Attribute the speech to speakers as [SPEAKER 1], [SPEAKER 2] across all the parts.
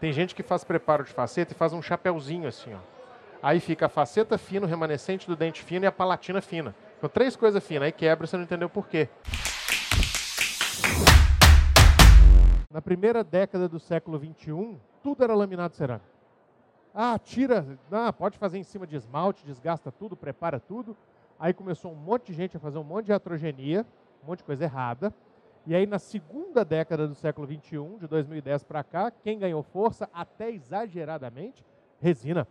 [SPEAKER 1] Tem gente que faz preparo de faceta e faz um chapéuzinho assim, ó. Aí fica a faceta fina, o remanescente do dente fino e a palatina fina. Então, três coisas finas. Aí quebra, você não entendeu por quê. Na primeira década do século XXI, tudo era laminado cerâmico. Ah, tira, ah, pode fazer em cima de esmalte, desgasta tudo, prepara tudo. Aí começou um monte de gente a fazer um monte de heterogenia, um monte de coisa errada. E aí, na segunda década do século XXI, de 2010 para cá, quem ganhou força, até exageradamente, resina.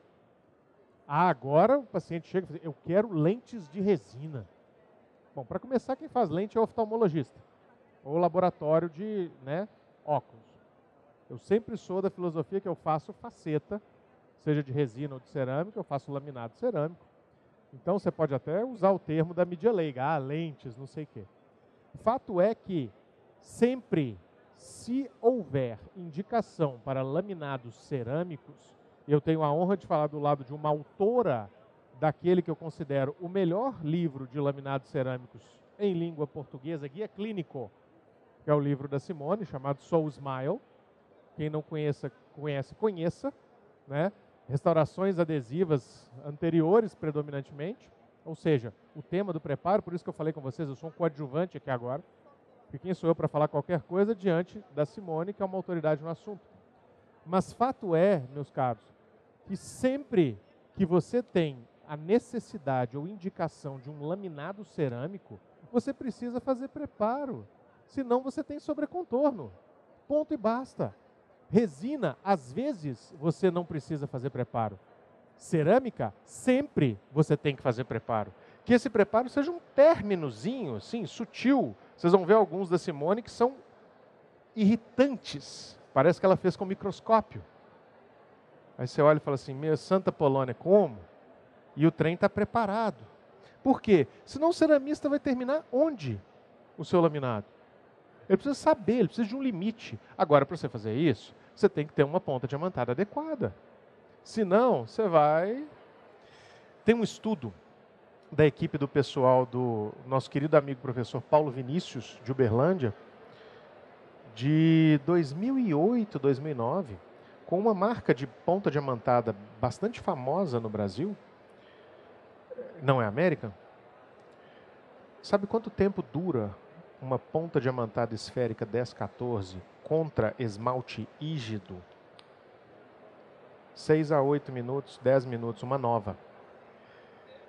[SPEAKER 1] Ah, agora o paciente chega e fala, eu quero lentes de resina. Bom, para começar, quem faz lente é o oftalmologista, ou laboratório de né, óculos. Eu sempre sou da filosofia que eu faço faceta, seja de resina ou de cerâmica, eu faço laminado cerâmico. Então você pode até usar o termo da mídia leiga, ah, lentes, não sei o quê. Fato é que sempre, se houver indicação para laminados cerâmicos, eu tenho a honra de falar do lado de uma autora daquele que eu considero o melhor livro de laminados cerâmicos em língua portuguesa, guia clínico, que é o livro da Simone, chamado Soul Smile. Quem não conheça, conhece, conheça. Né? Restaurações adesivas anteriores, predominantemente. Ou seja, o tema do preparo, por isso que eu falei com vocês, eu sou um coadjuvante aqui agora. Porque quem sou eu para falar qualquer coisa diante da Simone, que é uma autoridade no assunto. Mas fato é, meus caros, que sempre que você tem a necessidade ou indicação de um laminado cerâmico, você precisa fazer preparo. Senão você tem sobrecontorno. Ponto e basta. Resina, às vezes, você não precisa fazer preparo. Cerâmica, sempre você tem que fazer preparo. Que esse preparo seja um términozinho, assim, sutil. Vocês vão ver alguns da Simone que são irritantes. Parece que ela fez com microscópio. Aí você olha e fala assim: Meu, Santa Polônia, como? E o trem está preparado. Por quê? Senão o ceramista vai terminar onde o seu laminado? Ele precisa saber, ele precisa de um limite. Agora, para você fazer isso, você tem que ter uma ponta diamantada adequada. Senão, você vai. Tem um estudo da equipe do pessoal do nosso querido amigo professor Paulo Vinícius, de Uberlândia, de 2008, 2009 com uma marca de ponta diamantada bastante famosa no Brasil, não é América? Sabe quanto tempo dura uma ponta diamantada esférica 1014 contra esmalte rígido? 6 a 8 minutos, 10 minutos, uma nova.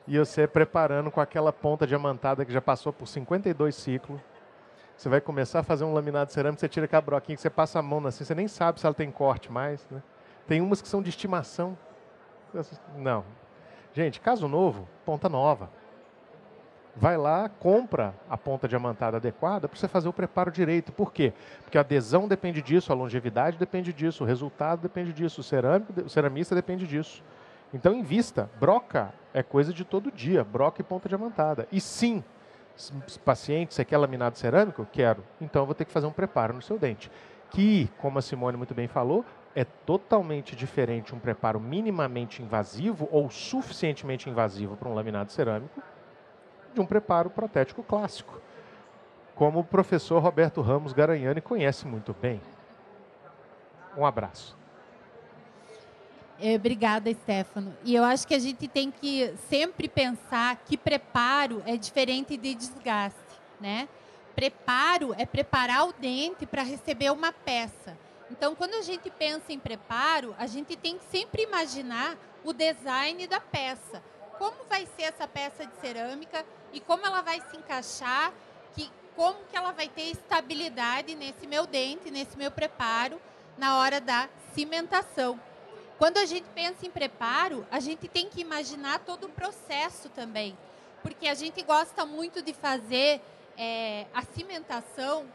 [SPEAKER 1] E você preparando com aquela ponta diamantada que já passou por 52 ciclos, você vai começar a fazer um laminado cerâmico, você tira aquela broquinha que você passa a mão assim, você nem sabe se ela tem corte mais. Né? Tem umas que são de estimação. Não. Gente, caso novo, ponta nova. Vai lá, compra a ponta diamantada adequada para você fazer o preparo direito. Por quê? Porque a adesão depende disso, a longevidade depende disso, o resultado depende disso, o, cerâmico, o ceramista depende disso. Então, invista. Broca é coisa de todo dia, broca e ponta diamantada. E sim, paciente, você quer laminado cerâmico? Quero. Então eu vou ter que fazer um preparo no seu dente. Que, como a Simone muito bem falou, é totalmente diferente um preparo minimamente invasivo ou suficientemente invasivo para um laminado cerâmico de um preparo protético clássico, como o professor Roberto Ramos Garanhani conhece muito bem. Um abraço.
[SPEAKER 2] É, obrigada, Stefano. E eu acho que a gente tem que sempre pensar que preparo é diferente de desgaste, né? Preparo é preparar o dente para receber uma peça. Então, quando a gente pensa em preparo, a gente tem que sempre imaginar o design da peça. Como vai ser essa peça de cerâmica e como ela vai se encaixar, que, como que ela vai ter estabilidade nesse meu dente, nesse meu preparo, na hora da cimentação. Quando a gente pensa em preparo, a gente tem que imaginar todo o processo também, porque a gente gosta muito de fazer é, a cimentação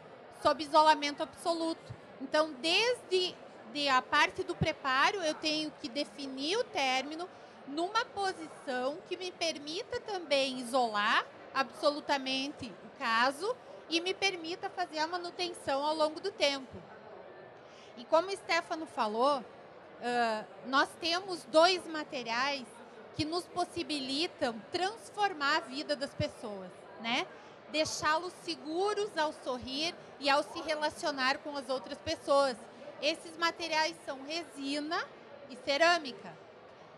[SPEAKER 2] sob isolamento absoluto. Então, desde de a parte do preparo, eu tenho que definir o término numa posição que me permita também isolar absolutamente o caso e me permita fazer a manutenção ao longo do tempo. E como o Stefano falou, uh, nós temos dois materiais que nos possibilitam transformar a vida das pessoas, né? Deixá-los seguros ao sorrir e ao se relacionar com as outras pessoas. esses materiais são resina e cerâmica.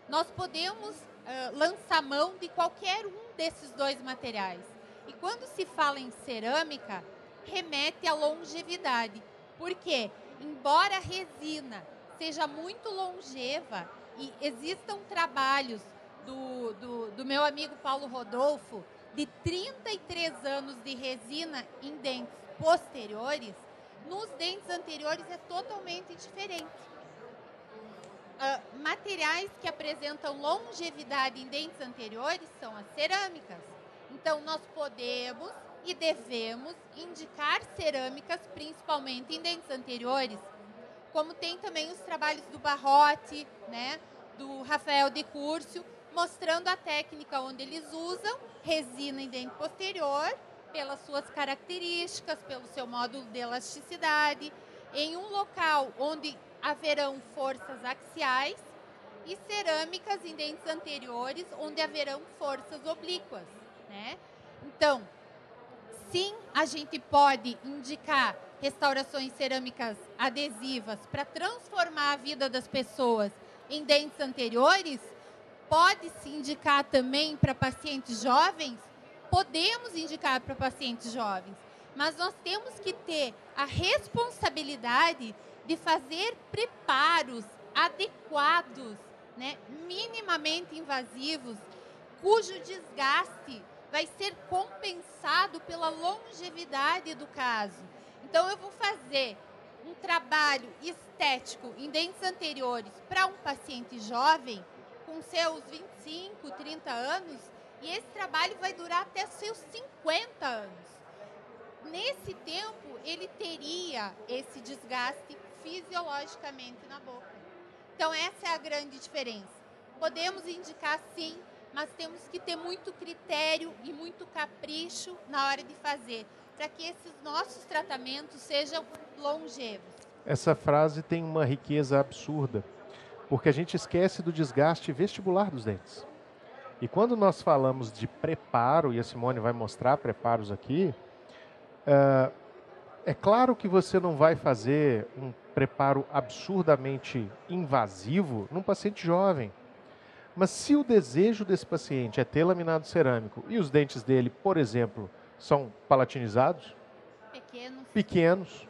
[SPEAKER 2] Nós podemos uh, lançar mão de qualquer um desses dois materiais. E quando se fala em cerâmica, remete à longevidade. Porque, embora a resina seja muito longeva e existam trabalhos do, do, do meu amigo Paulo Rodolfo de 33 anos de resina em dentes posteriores, nos dentes anteriores é totalmente diferente. Uh, materiais que apresentam longevidade em dentes anteriores são as cerâmicas. Então, nós podemos e devemos indicar cerâmicas, principalmente em dentes anteriores, como tem também os trabalhos do Barrote, né, do Rafael de Curcio, mostrando a técnica onde eles usam resina em dente posterior, pelas suas características, pelo seu módulo de elasticidade, em um local onde haverão forças axiais e cerâmicas em dentes anteriores, onde haverão forças oblíquas, né? Então, sim, a gente pode indicar restaurações cerâmicas adesivas para transformar a vida das pessoas em dentes anteriores, pode se indicar também para pacientes jovens? Podemos indicar para pacientes jovens, mas nós temos que ter a responsabilidade de fazer preparos adequados, né, minimamente invasivos, cujo desgaste vai ser compensado pela longevidade do caso. Então, eu vou fazer um trabalho estético em dentes anteriores para um paciente jovem com seus 25, 30 anos, e esse trabalho vai durar até seus 50 anos. Nesse tempo, ele teria esse desgaste fisiologicamente na boca. Então, essa é a grande diferença. Podemos indicar sim mas temos que ter muito critério e muito capricho na hora de fazer, para que esses nossos tratamentos sejam longevos.
[SPEAKER 1] Essa frase tem uma riqueza absurda, porque a gente esquece do desgaste vestibular dos dentes. E quando nós falamos de preparo, e a Simone vai mostrar preparos aqui, uh, é claro que você não vai fazer um preparo absurdamente invasivo num paciente jovem. Mas se o desejo desse paciente é ter laminado cerâmico e os dentes dele, por exemplo, são palatinizados,
[SPEAKER 2] pequenos,
[SPEAKER 1] pequenos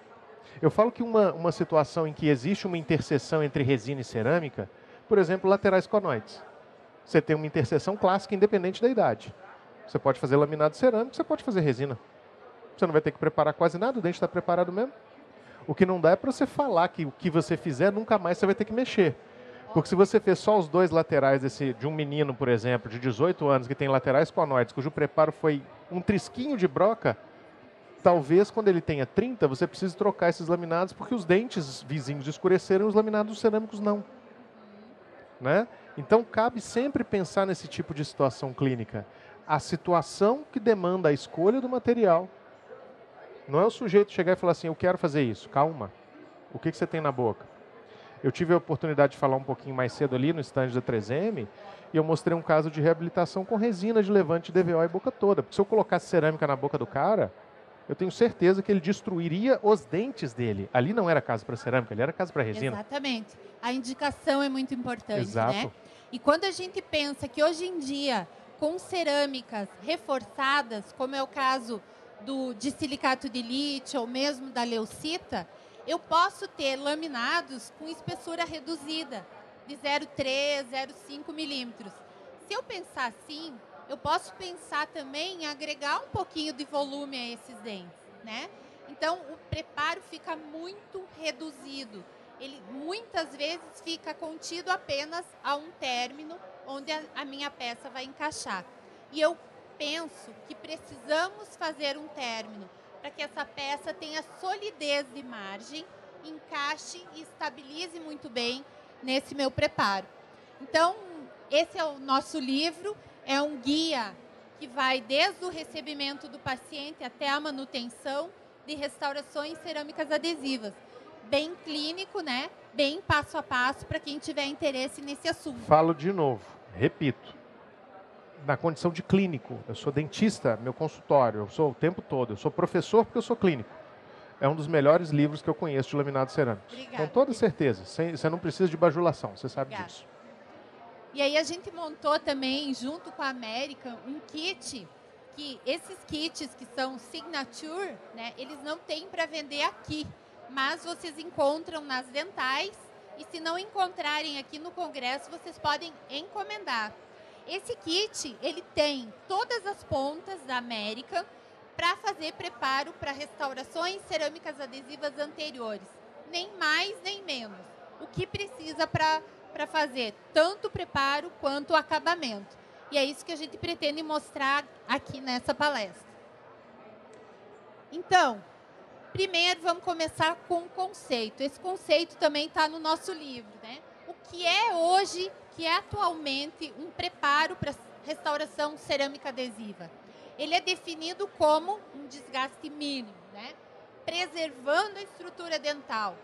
[SPEAKER 1] eu falo que uma, uma situação em que existe uma interseção entre resina e cerâmica, por exemplo, laterais conoides. Você tem uma interseção clássica independente da idade. Você pode fazer laminado cerâmico, você pode fazer resina. Você não vai ter que preparar quase nada, o dente está preparado mesmo. O que não dá é para você falar que o que você fizer nunca mais você vai ter que mexer. Porque se você fez só os dois laterais desse, de um menino, por exemplo, de 18 anos, que tem laterais conoides, cujo preparo foi um trisquinho de broca, talvez quando ele tenha 30, você precise trocar esses laminados, porque os dentes vizinhos escureceram e os laminados cerâmicos não. Né? Então, cabe sempre pensar nesse tipo de situação clínica. A situação que demanda a escolha do material. Não é o sujeito chegar e falar assim, eu quero fazer isso. Calma. O que, que você tem na boca? Eu tive a oportunidade de falar um pouquinho mais cedo ali no stand da 3M e eu mostrei um caso de reabilitação com resina de levante DVO e boca toda. Porque se eu colocasse cerâmica na boca do cara, eu tenho certeza que ele destruiria os dentes dele. Ali não era caso para cerâmica, ali era caso para resina.
[SPEAKER 2] Exatamente. A indicação é muito importante,
[SPEAKER 1] Exato.
[SPEAKER 2] né? E quando a gente pensa que hoje em dia, com cerâmicas reforçadas, como é o caso do de silicato de lítio ou mesmo da leucita, eu posso ter laminados com espessura reduzida, de 0,3, 0,5 milímetros. Se eu pensar assim, eu posso pensar também em agregar um pouquinho de volume a esses dentes, né? Então, o preparo fica muito reduzido. Ele muitas vezes fica contido apenas a um término onde a, a minha peça vai encaixar. E eu penso que precisamos fazer um término para que essa peça tenha solidez de margem, encaixe e estabilize muito bem nesse meu preparo. Então, esse é o nosso livro, é um guia que vai desde o recebimento do paciente até a manutenção de restaurações cerâmicas adesivas. Bem clínico, né? Bem passo a passo para quem tiver interesse nesse assunto.
[SPEAKER 1] Falo de novo, repito na condição de clínico. Eu sou dentista, meu consultório, eu sou o tempo todo. Eu sou professor porque eu sou clínico. é um dos melhores livros que eu conheço de laminado cerâmico.
[SPEAKER 2] Obrigada.
[SPEAKER 1] Com toda certeza. Sem, você não precisa de bajulação, você sabe
[SPEAKER 2] Obrigada.
[SPEAKER 1] disso.
[SPEAKER 2] E aí a gente montou também, junto com a América, um kit que esses kits que são signature, né, eles não têm para vender aqui, mas vocês encontram nas dentais e se não encontrarem aqui no congresso, vocês podem encomendar. Esse kit, ele tem todas as pontas da América para fazer preparo para restaurações cerâmicas adesivas anteriores, nem mais nem menos. O que precisa para fazer tanto preparo quanto acabamento. E é isso que a gente pretende mostrar aqui nessa palestra. Então, primeiro vamos começar com o conceito. Esse conceito também está no nosso livro, né? O que é hoje, que é atualmente um preparo para restauração cerâmica adesiva? Ele é definido como um desgaste mínimo, né? Preservando a estrutura dental.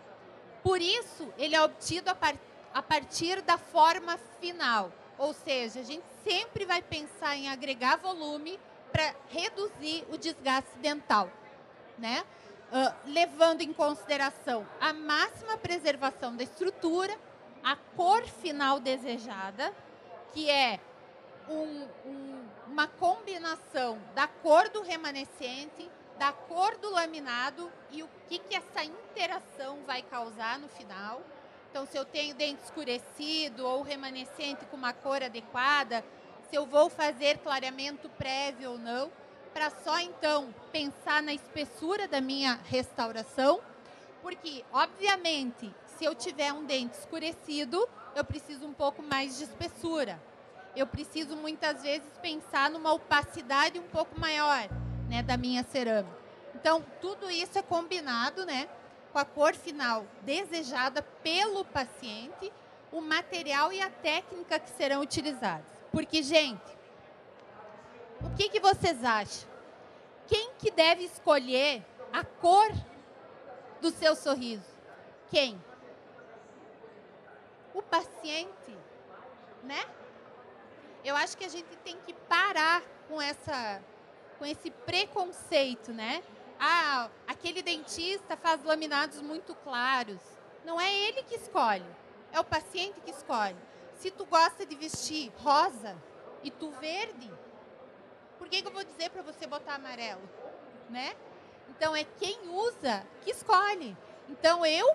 [SPEAKER 2] Por isso, ele é obtido a partir a partir da forma final. Ou seja, a gente sempre vai pensar em agregar volume para reduzir o desgaste dental, né? Uh, levando em consideração a máxima preservação da estrutura, a cor final desejada, que é um, um, uma combinação da cor do remanescente, da cor do laminado e o que, que essa interação vai causar no final. Então, se eu tenho dente escurecido ou remanescente com uma cor adequada, se eu vou fazer clareamento prévio ou não, para só então pensar na espessura da minha restauração, porque, obviamente, se eu tiver um dente escurecido, eu preciso um pouco mais de espessura. Eu preciso muitas vezes pensar numa opacidade um pouco maior, né, da minha cerâmica. Então, tudo isso é combinado, né? com a cor final desejada pelo paciente, o material e a técnica que serão utilizados. Porque, gente, o que, que vocês acham? Quem que deve escolher a cor do seu sorriso? Quem? O paciente, né? Eu acho que a gente tem que parar com essa com esse preconceito, né? ah, aquele dentista faz laminados muito claros. Não é ele que escolhe, é o paciente que escolhe. Se tu gosta de vestir rosa e tu verde, por que, que eu vou dizer para você botar amarelo? Né? Então é quem usa que escolhe. Então eu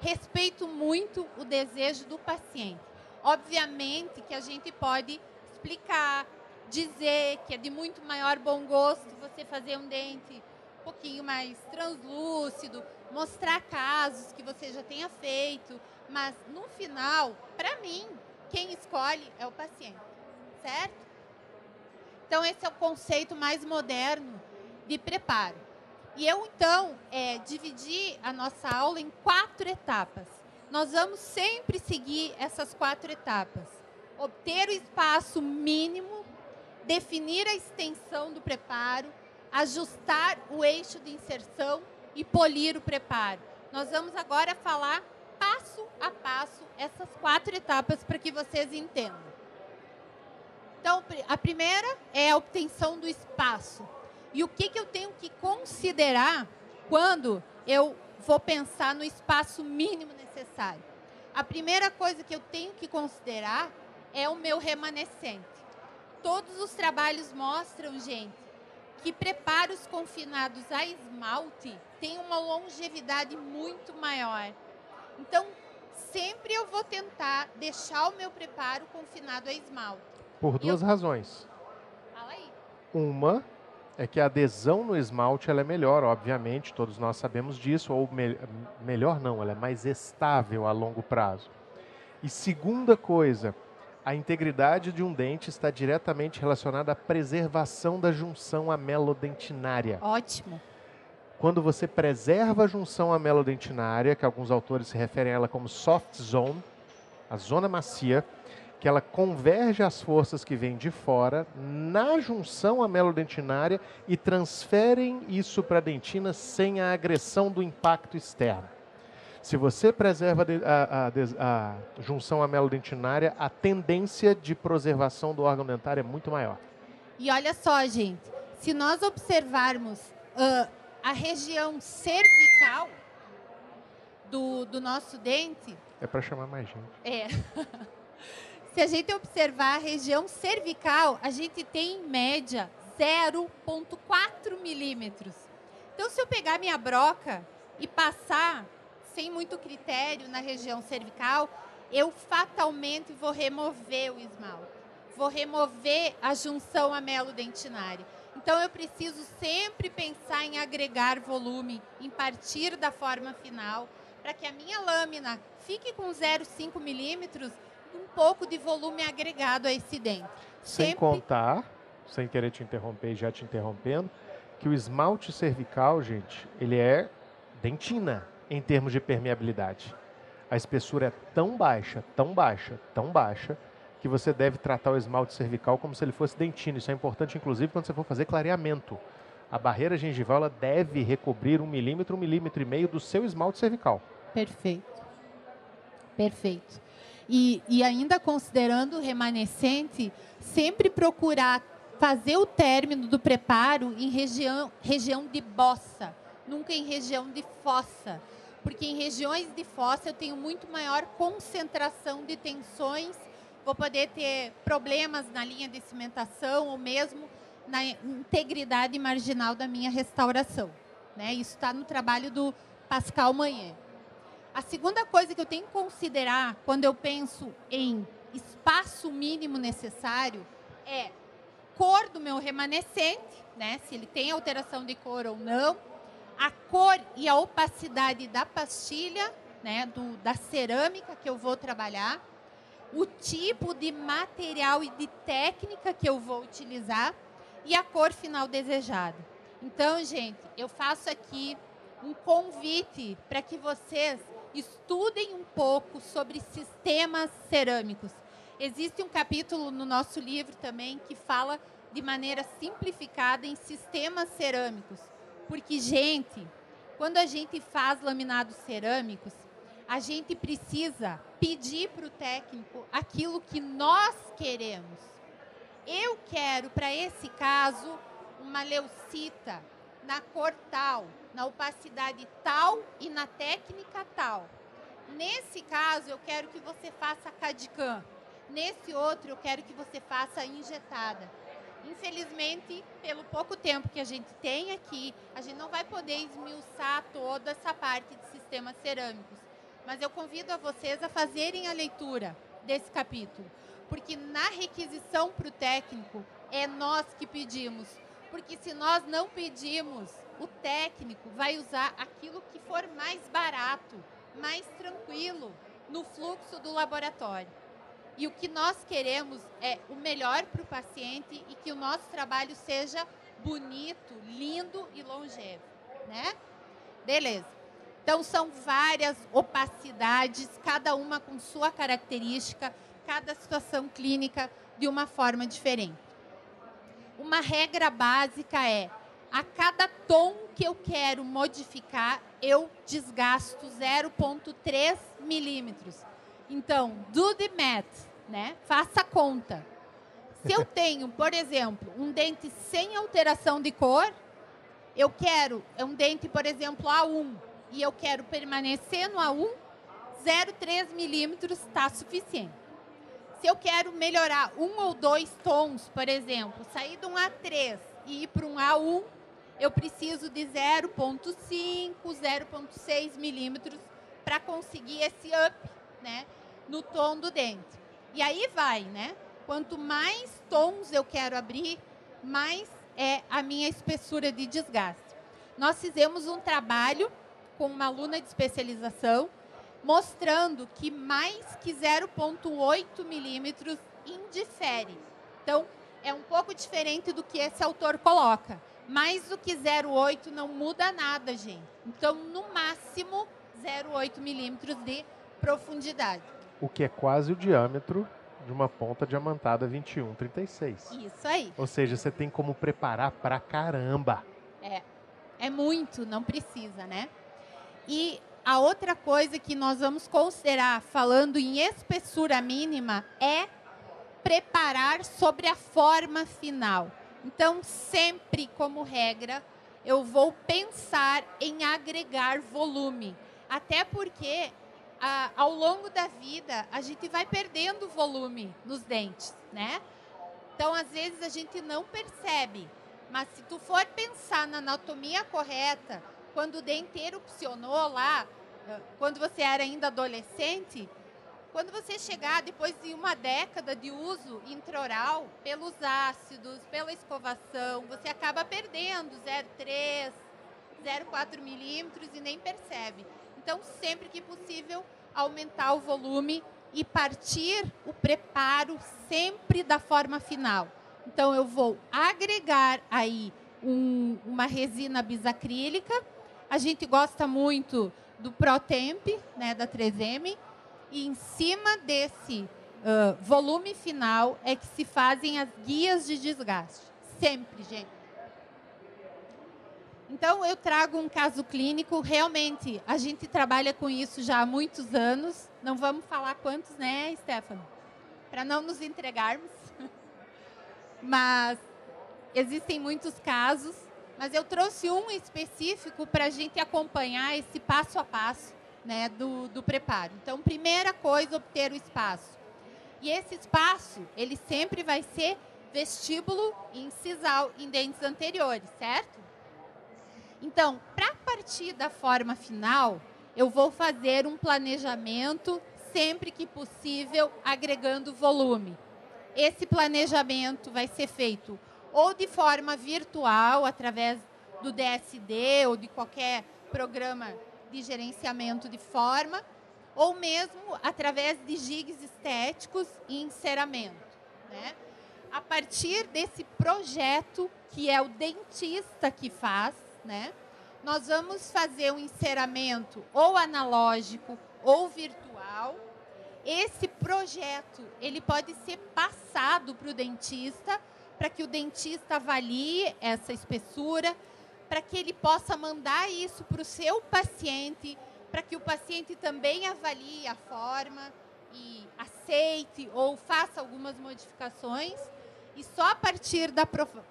[SPEAKER 2] respeito muito o desejo do paciente. Obviamente que a gente pode explicar, dizer que é de muito maior bom gosto você fazer um dente pouquinho mais translúcido, mostrar casos que você já tenha feito, mas no final, para mim, quem escolhe é o paciente, certo? Então esse é o conceito mais moderno de preparo. E eu então é, dividi a nossa aula em quatro etapas. Nós vamos sempre seguir essas quatro etapas: obter o espaço mínimo, definir a extensão do preparo, ajustar o eixo de inserção e polir o preparo. Nós vamos agora falar passo a passo essas quatro etapas para que vocês entendam. Então, a primeira é a obtenção do espaço. E o que, que eu tenho que considerar quando eu vou pensar no espaço mínimo necessário? A primeira coisa que eu tenho que considerar é o meu remanescente. Todos os trabalhos mostram, gente, que preparos confinados a esmalte têm uma longevidade muito maior. Então, sempre eu vou tentar deixar o meu preparo confinado a esmalte.
[SPEAKER 1] Por duas
[SPEAKER 2] eu...
[SPEAKER 1] razões.
[SPEAKER 2] Fala aí.
[SPEAKER 1] Uma é que a adesão no esmalte ela é melhor, obviamente, todos nós sabemos disso, ou me melhor não, ela é mais estável a longo prazo. E segunda coisa, a integridade de um dente está diretamente relacionada à preservação da junção amelodentinária.
[SPEAKER 2] Ótimo.
[SPEAKER 1] Quando você preserva a junção amelodentinária, que alguns autores se referem a ela como soft zone, a zona macia, que ela converge as forças que vêm de fora na junção amelodentinária e transferem isso para a dentina sem a agressão do impacto externo. Se você preserva a, a, a junção amelodentinária, a tendência de preservação do órgão dentário é muito maior.
[SPEAKER 2] E olha só, gente, se nós observarmos uh, a região cervical do, do nosso dente.
[SPEAKER 1] É para chamar mais gente.
[SPEAKER 2] É. Se a gente observar a região cervical, a gente tem em média 0,4 milímetros. Então, se eu pegar minha broca e passar sem muito critério na região cervical, eu fatalmente vou remover o esmalte. Vou remover a junção amelo-dentinária. Então, eu preciso sempre pensar em agregar volume, em partir da forma final, para que a minha lâmina fique com 0,5 milímetros, um pouco de volume agregado a esse dente.
[SPEAKER 1] Sem sempre... contar, sem querer te interromper e já te interrompendo, que o esmalte cervical, gente, ele é dentina em termos de permeabilidade. A espessura é tão baixa, tão baixa, tão baixa, que você deve tratar o esmalte cervical como se ele fosse dentina. Isso é importante, inclusive, quando você for fazer clareamento. A barreira gengival ela deve recobrir um milímetro, um milímetro e meio do seu esmalte cervical.
[SPEAKER 2] Perfeito. Perfeito. E, e ainda considerando remanescente, sempre procurar fazer o término do preparo em região, região de bossa, nunca em região de fossa. Porque em regiões de fossa eu tenho muito maior concentração de tensões, vou poder ter problemas na linha de cimentação ou mesmo na integridade marginal da minha restauração. Né? Isso está no trabalho do Pascal Manhã. A segunda coisa que eu tenho que considerar quando eu penso em espaço mínimo necessário é cor do meu remanescente, né? Se ele tem alteração de cor ou não, a cor e a opacidade da pastilha, né? Do, da cerâmica que eu vou trabalhar, o tipo de material e de técnica que eu vou utilizar e a cor final desejada. Então, gente, eu faço aqui um convite para que vocês estudem um pouco sobre sistemas cerâmicos. Existe um capítulo no nosso livro também que fala de maneira simplificada em sistemas cerâmicos. Porque, gente, quando a gente faz laminados cerâmicos, a gente precisa pedir para o técnico aquilo que nós queremos. Eu quero, para esse caso, uma leucita na cor tal, na opacidade tal e na técnica tal. Nesse caso, eu quero que você faça CAD-CAM. Nesse outro, eu quero que você faça injetada. Infelizmente, pelo pouco tempo que a gente tem aqui, a gente não vai poder esmiuçar toda essa parte de sistemas cerâmicos. Mas eu convido a vocês a fazerem a leitura desse capítulo, porque na requisição para o técnico é nós que pedimos. Porque se nós não pedimos, o técnico vai usar aquilo que for mais barato, mais tranquilo no fluxo do laboratório. E o que nós queremos é o melhor para o paciente e que o nosso trabalho seja bonito, lindo e longevo, né? Beleza. Então são várias opacidades, cada uma com sua característica, cada situação clínica de uma forma diferente. Uma regra básica é a cada tom que eu quero modificar, eu desgasto 0,3 milímetros. Então, do the math, né? Faça a conta. Se eu tenho, por exemplo, um dente sem alteração de cor, eu quero, é um dente, por exemplo, A1, e eu quero permanecer no A1, 0,3 milímetros está suficiente. Se eu quero melhorar um ou dois tons, por exemplo, sair de um A3 e ir para um A1, eu preciso de 0,5, 0,6 milímetros para conseguir esse up né, no tom do dente. E aí vai, né? Quanto mais tons eu quero abrir, mais é a minha espessura de desgaste. Nós fizemos um trabalho com uma aluna de especialização mostrando que mais que 0,8 milímetros indifere. Então, é um pouco diferente do que esse autor coloca. Mais do que 0,8 não muda nada, gente. Então, no máximo, 0,8 milímetros de profundidade.
[SPEAKER 1] O que é quase o diâmetro de uma ponta diamantada 2136.
[SPEAKER 2] Isso aí.
[SPEAKER 1] Ou seja, você tem como preparar pra caramba.
[SPEAKER 2] É. É muito, não precisa, né? E a outra coisa que nós vamos considerar, falando em espessura mínima, é preparar sobre a forma final. Então, sempre como regra, eu vou pensar em agregar volume. Até porque a, ao longo da vida a gente vai perdendo volume nos dentes, né? Então, às vezes a gente não percebe, mas se tu for pensar na anatomia correta, quando o dente erupcionou lá, eh, quando você era ainda adolescente, quando você chegar depois de uma década de uso intraoral, pelos ácidos, pela escovação, você acaba perdendo 0,3, 0,4 milímetros e nem percebe. Então, sempre que possível, aumentar o volume e partir o preparo sempre da forma final. Então, eu vou agregar aí um, uma resina bisacrílica. A gente gosta muito do ProTemp, né, da 3M. E em cima desse uh, volume final é que se fazem as guias de desgaste. Sempre, gente. Então, eu trago um caso clínico. Realmente, a gente trabalha com isso já há muitos anos. Não vamos falar quantos, né, Stefano? Para não nos entregarmos. Mas existem muitos casos. Mas eu trouxe um específico para a gente acompanhar esse passo a passo né, do, do preparo. Então, primeira coisa, obter o espaço. E esse espaço, ele sempre vai ser vestíbulo incisal em dentes anteriores, certo? Então, para partir da forma final, eu vou fazer um planejamento sempre que possível, agregando volume. Esse planejamento vai ser feito ou de forma virtual, através do DSD ou de qualquer programa de gerenciamento de forma, ou mesmo através de gigs estéticos e enceramento. Né? A partir desse projeto, que é o dentista que faz, né? nós vamos fazer um enceramento ou analógico ou virtual. Esse projeto ele pode ser passado para o dentista para que o dentista avalie essa espessura, para que ele possa mandar isso para o seu paciente, para que o paciente também avalie a forma e aceite ou faça algumas modificações. E só a partir da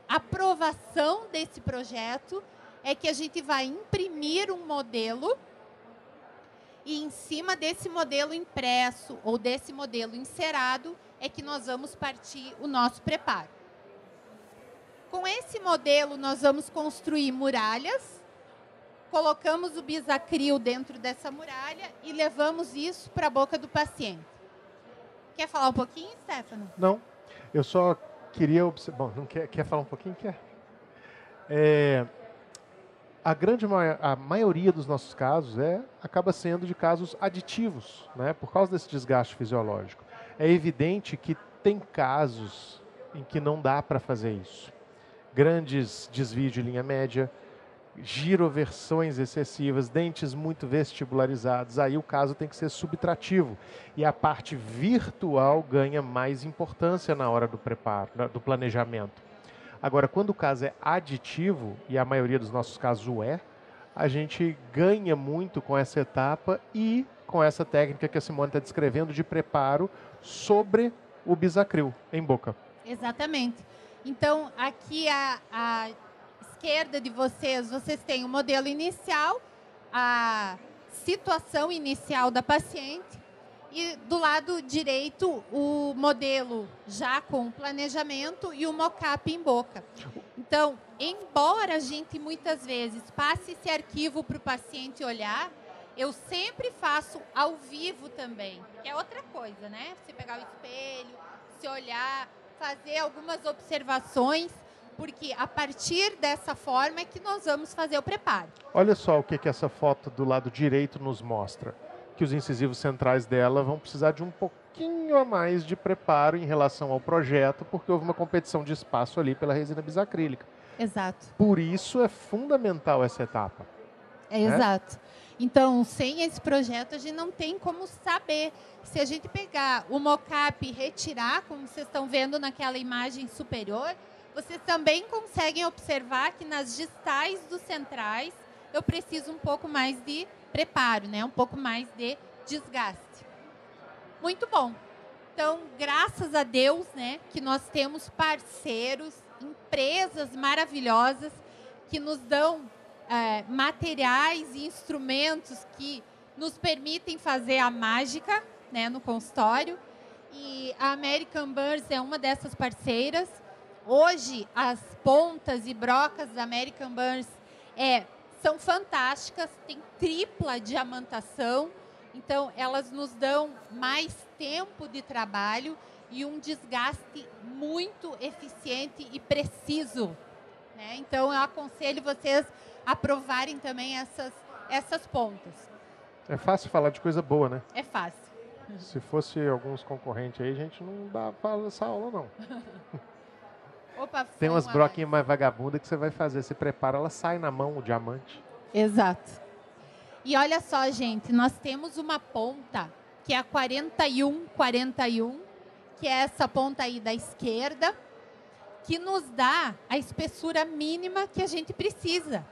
[SPEAKER 2] aprovação desse projeto é que a gente vai imprimir um modelo e em cima desse modelo impresso ou desse modelo encerado é que nós vamos partir o nosso preparo. Com esse modelo, nós vamos construir muralhas, colocamos o bisacril dentro dessa muralha e levamos isso para a boca do paciente. Quer falar um pouquinho, Stefano?
[SPEAKER 1] Não, eu só queria observar. Bom, não quer, quer falar um pouquinho? Quer? É, a grande a maioria dos nossos casos é acaba sendo de casos aditivos, né? Por causa desse desgaste fisiológico. É evidente que tem casos em que não dá para fazer isso grandes desvios de linha média, giroversões excessivas, dentes muito vestibularizados, aí o caso tem que ser subtrativo. E a parte virtual ganha mais importância na hora do preparo, do planejamento. Agora, quando o caso é aditivo, e a maioria dos nossos casos é, a gente ganha muito com essa etapa e com essa técnica que a Simone está descrevendo de preparo sobre o bisacril em boca.
[SPEAKER 2] Exatamente. Então, aqui à, à esquerda de vocês, vocês têm o modelo inicial, a situação inicial da paciente, e do lado direito, o modelo já com planejamento e o mockup em boca. Então, embora a gente muitas vezes passe esse arquivo para o paciente olhar, eu sempre faço ao vivo também, que é outra coisa, né? Você pegar o espelho, se olhar, fazer algumas observações, porque a partir dessa forma é que nós vamos fazer o preparo.
[SPEAKER 1] Olha só o que, que essa foto do lado direito nos mostra. Que os incisivos centrais dela vão precisar de um pouquinho a mais de preparo em relação ao projeto, porque houve uma competição de espaço ali pela resina bisacrílica.
[SPEAKER 2] Exato.
[SPEAKER 1] Por isso é fundamental essa etapa.
[SPEAKER 2] É, né? Exato. Então, sem esse projeto, a gente não tem como saber. Se a gente pegar o mockup e retirar, como vocês estão vendo naquela imagem superior, vocês também conseguem observar que nas distais dos centrais eu preciso um pouco mais de preparo, né? um pouco mais de desgaste. Muito bom. Então, graças a Deus né, que nós temos parceiros, empresas maravilhosas que nos dão é, materiais e instrumentos que nos permitem fazer a mágica né, no consultório. E a American Burns é uma dessas parceiras. Hoje, as pontas e brocas da American Burns é, são fantásticas, tem tripla diamantação, então elas nos dão mais tempo de trabalho e um desgaste muito eficiente e preciso. Né? Então, eu aconselho vocês a provarem também essas, essas pontas.
[SPEAKER 1] É fácil falar de coisa boa, né?
[SPEAKER 2] É fácil.
[SPEAKER 1] Se fosse alguns concorrentes aí, a gente não dá essa aula, não. Opa, Tem umas broquinhas mais vagabundas que você vai fazer. Você prepara, ela sai na mão, o diamante.
[SPEAKER 2] Exato. E olha só, gente, nós temos uma ponta que é a 41, 41, que é essa ponta aí da esquerda, que nos dá a espessura mínima que a gente precisa.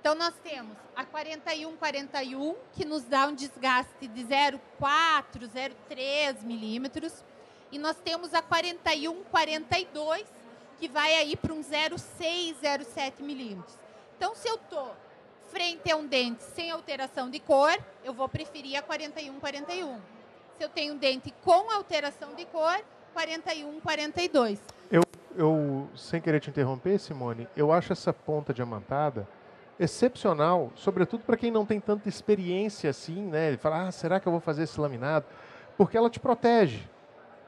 [SPEAKER 2] Então, nós temos a 41, 41, que nos dá um desgaste de 0,4, 0,3 milímetros. E nós temos a 41, 42, que vai aí para um 0,6, 0,7 milímetros. Então, se eu estou frente a um dente sem alteração de cor, eu vou preferir a 41, 41. Se eu tenho um dente com alteração de cor, 41, 42.
[SPEAKER 1] Eu, eu, sem querer te interromper, Simone, eu acho essa ponta diamantada excepcional, sobretudo para quem não tem tanta experiência assim, né? Fala, ah, será que eu vou fazer esse laminado? Porque ela te protege.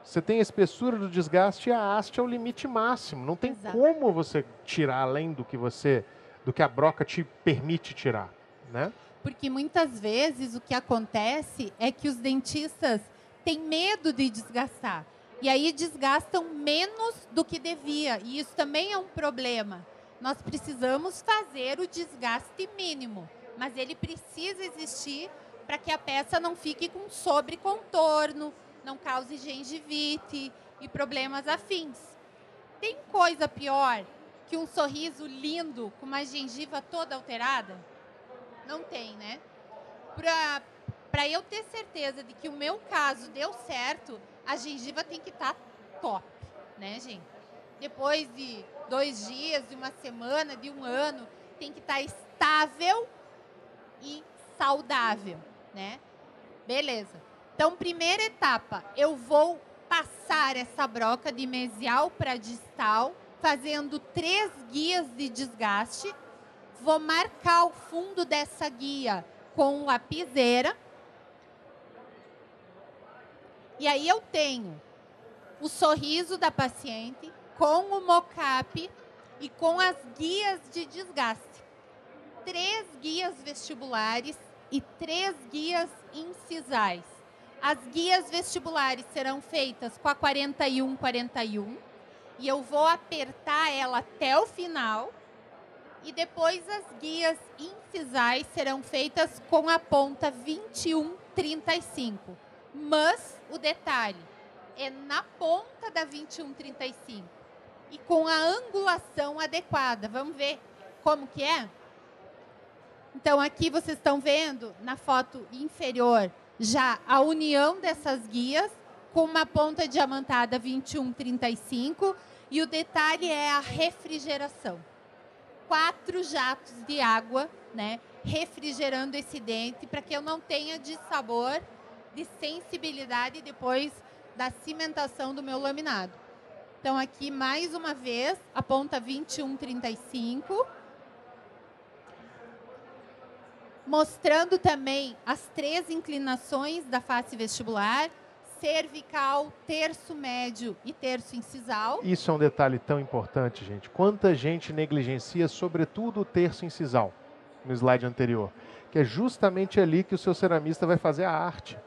[SPEAKER 1] Você tem a espessura do desgaste e a haste é o limite máximo. Não tem Exato. como você tirar além do que você, do que a broca te permite tirar, né?
[SPEAKER 2] Porque muitas vezes o que acontece é que os dentistas têm medo de desgastar. E aí desgastam menos do que devia. E isso também é um problema. Nós precisamos fazer o desgaste mínimo, mas ele precisa existir para que a peça não fique com sobrecontorno, não cause gengivite e problemas afins. Tem coisa pior que um sorriso lindo com uma gengiva toda alterada? Não tem, né? Para eu ter certeza de que o meu caso deu certo, a gengiva tem que estar tá top, né, gente? Depois de dois dias, de uma semana, de um ano, tem que estar tá estável e saudável, né? Beleza. Então, primeira etapa, eu vou passar essa broca de mesial para distal, fazendo três guias de desgaste. Vou marcar o fundo dessa guia com lapiseira. E aí eu tenho o sorriso da paciente com o mocap e com as guias de desgaste. Três guias vestibulares e três guias incisais. As guias vestibulares serão feitas com a 4141 e eu vou apertar ela até o final. E depois as guias incisais serão feitas com a ponta 2135. Mas o detalhe é na ponta da 2135 e com a angulação adequada. Vamos ver como que é? Então aqui vocês estão vendo na foto inferior já a união dessas guias com uma ponta diamantada 2135 e o detalhe é a refrigeração. Quatro jatos de água, né, refrigerando esse dente para que eu não tenha de sabor, de sensibilidade depois da cimentação do meu laminado. Então aqui mais uma vez a ponta 2135 mostrando também as três inclinações da face vestibular, cervical, terço médio e terço incisal.
[SPEAKER 1] Isso é um detalhe tão importante, gente. Quanta gente negligencia, sobretudo, o terço incisal, no slide anterior, que é justamente ali que o seu ceramista vai fazer a arte.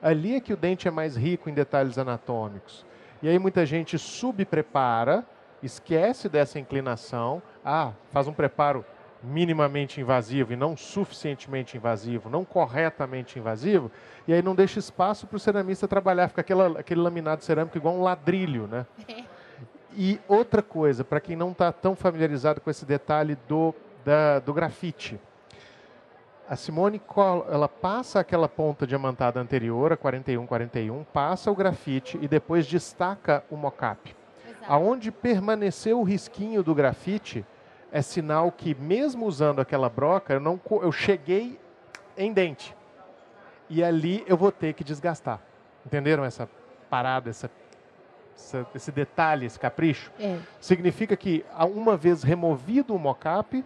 [SPEAKER 1] Ali é que o dente é mais rico em detalhes anatômicos. E aí muita gente subprepara, esquece dessa inclinação, ah, faz um preparo minimamente invasivo e não suficientemente invasivo, não corretamente invasivo, e aí não deixa espaço para o ceramista trabalhar, fica aquela, aquele laminado cerâmico igual um ladrilho, né? E outra coisa, para quem não está tão familiarizado com esse detalhe do, da, do grafite, a Simone ela passa aquela ponta diamantada anterior, a 4141, passa o grafite e depois destaca o mocap. Aonde permaneceu o risquinho do grafite, é sinal que mesmo usando aquela broca, eu, não, eu cheguei em dente. E ali eu vou ter que desgastar. Entenderam essa parada, essa, essa esse detalhe, esse capricho?
[SPEAKER 2] É.
[SPEAKER 1] Significa que uma vez removido o mocap,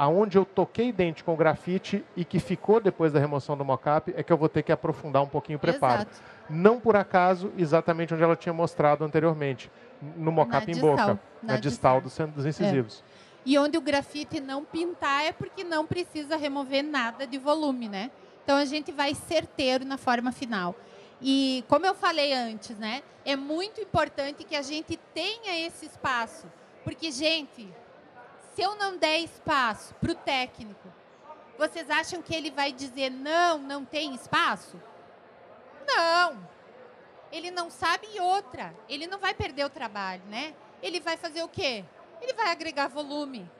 [SPEAKER 1] aonde eu toquei dente com grafite e que ficou depois da remoção do mocap, é que eu vou ter que aprofundar um pouquinho o preparo.
[SPEAKER 2] Exato.
[SPEAKER 1] Não por acaso, exatamente onde ela tinha mostrado anteriormente, no mocap em
[SPEAKER 2] distal,
[SPEAKER 1] boca,
[SPEAKER 2] na
[SPEAKER 1] na distal
[SPEAKER 2] distal.
[SPEAKER 1] dos, dos incisivos.
[SPEAKER 2] E onde o grafite não pintar é porque não precisa remover nada de volume, né? Então a gente vai certeiro na forma final. E como eu falei antes, né? É muito importante que a gente tenha esse espaço. Porque, gente, se eu não der espaço para o técnico, vocês acham que ele vai dizer não, não tem espaço? Não. Ele não sabe outra. Ele não vai perder o trabalho, né? Ele vai fazer o quê? Ele vai agregar volume.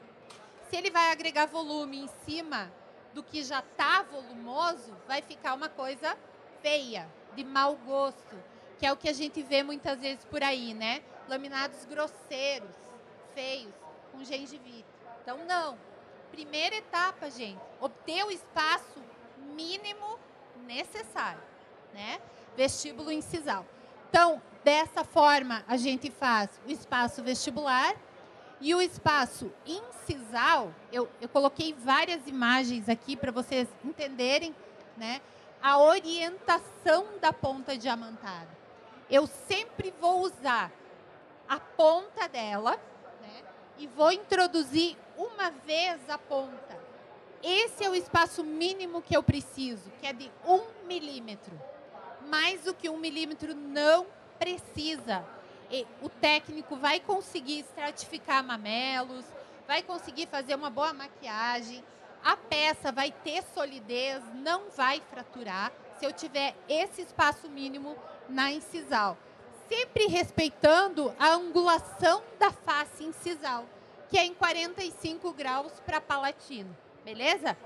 [SPEAKER 2] Se ele vai agregar volume em cima do que já está volumoso, vai ficar uma coisa feia, de mau gosto, que é o que a gente vê muitas vezes por aí, né? Laminados grosseiros, feios, com gengivite. Então, não. Primeira etapa, gente, obter o espaço mínimo necessário, né? Vestíbulo incisal. Então, dessa forma, a gente faz o espaço vestibular e o espaço incisal. Eu, eu coloquei várias imagens aqui para vocês entenderem, né? A orientação da ponta diamantada. Eu sempre vou usar a ponta dela, né? E vou introduzir uma vez a ponta. Esse é o espaço mínimo que eu preciso, que é de um milímetro. Mais do que um milímetro não precisa. E o técnico vai conseguir estratificar mamelos, vai conseguir fazer uma boa maquiagem, a peça vai ter solidez, não vai fraturar se eu tiver esse espaço mínimo na incisal. Sempre respeitando a angulação da face incisal, que é em 45 graus para palatino, beleza?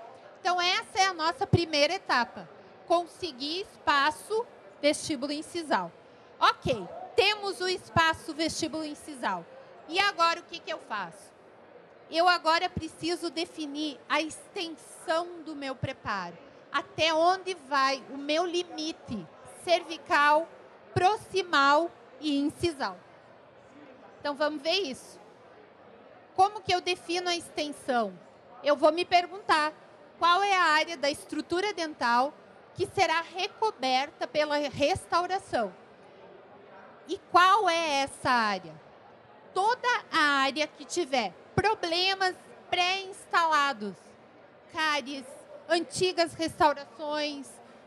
[SPEAKER 2] Então essa é a nossa primeira etapa, conseguir espaço vestíbulo incisal. Ok, temos o espaço vestíbulo incisal. E agora o que, que eu faço? Eu agora preciso definir a extensão do meu preparo. Até onde vai o meu limite cervical, proximal e incisal. Então vamos ver isso. Como que eu defino a extensão? Eu vou me perguntar qual é a área da estrutura dental que será recoberta pela restauração. E qual é essa área? Toda a área que tiver problemas pré-instalados, cáries, antigas restaurações,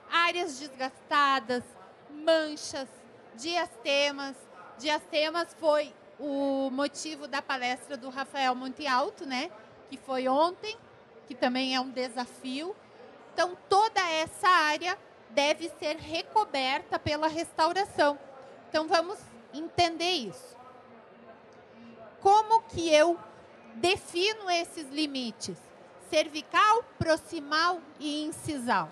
[SPEAKER 2] áreas desgastadas, manchas, diastemas. Diastemas foi o motivo da palestra do Rafael Monte Alto, né? Que foi ontem, que também é um desafio. Então, toda essa área deve ser recoberta pela restauração. Então, vamos entender isso. Como que eu defino esses limites? Cervical, proximal e incisal.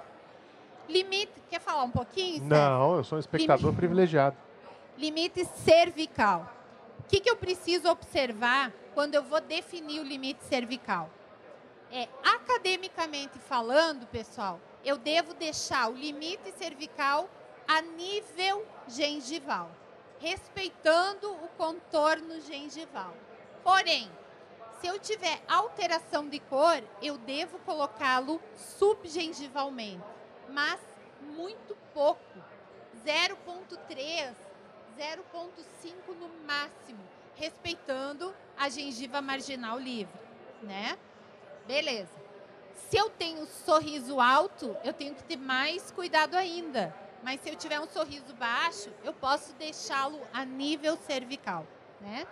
[SPEAKER 2] Limite, quer falar um pouquinho?
[SPEAKER 1] Não, eu sou um espectador
[SPEAKER 2] Limite.
[SPEAKER 1] privilegiado.
[SPEAKER 2] Limite cervical. O que, que eu preciso observar quando eu vou definir o limite cervical? É, academicamente falando, pessoal, eu devo deixar o limite cervical a nível gengival, respeitando o contorno gengival. Porém, se eu tiver alteração de cor, eu devo colocá-lo subgengivalmente, mas muito pouco, 0,3, 0,5 no máximo, respeitando a gengiva marginal livre, né? Beleza. Se eu tenho sorriso alto, eu tenho que ter mais cuidado ainda. Mas se eu tiver um sorriso baixo, eu posso deixá-lo a nível cervical, né?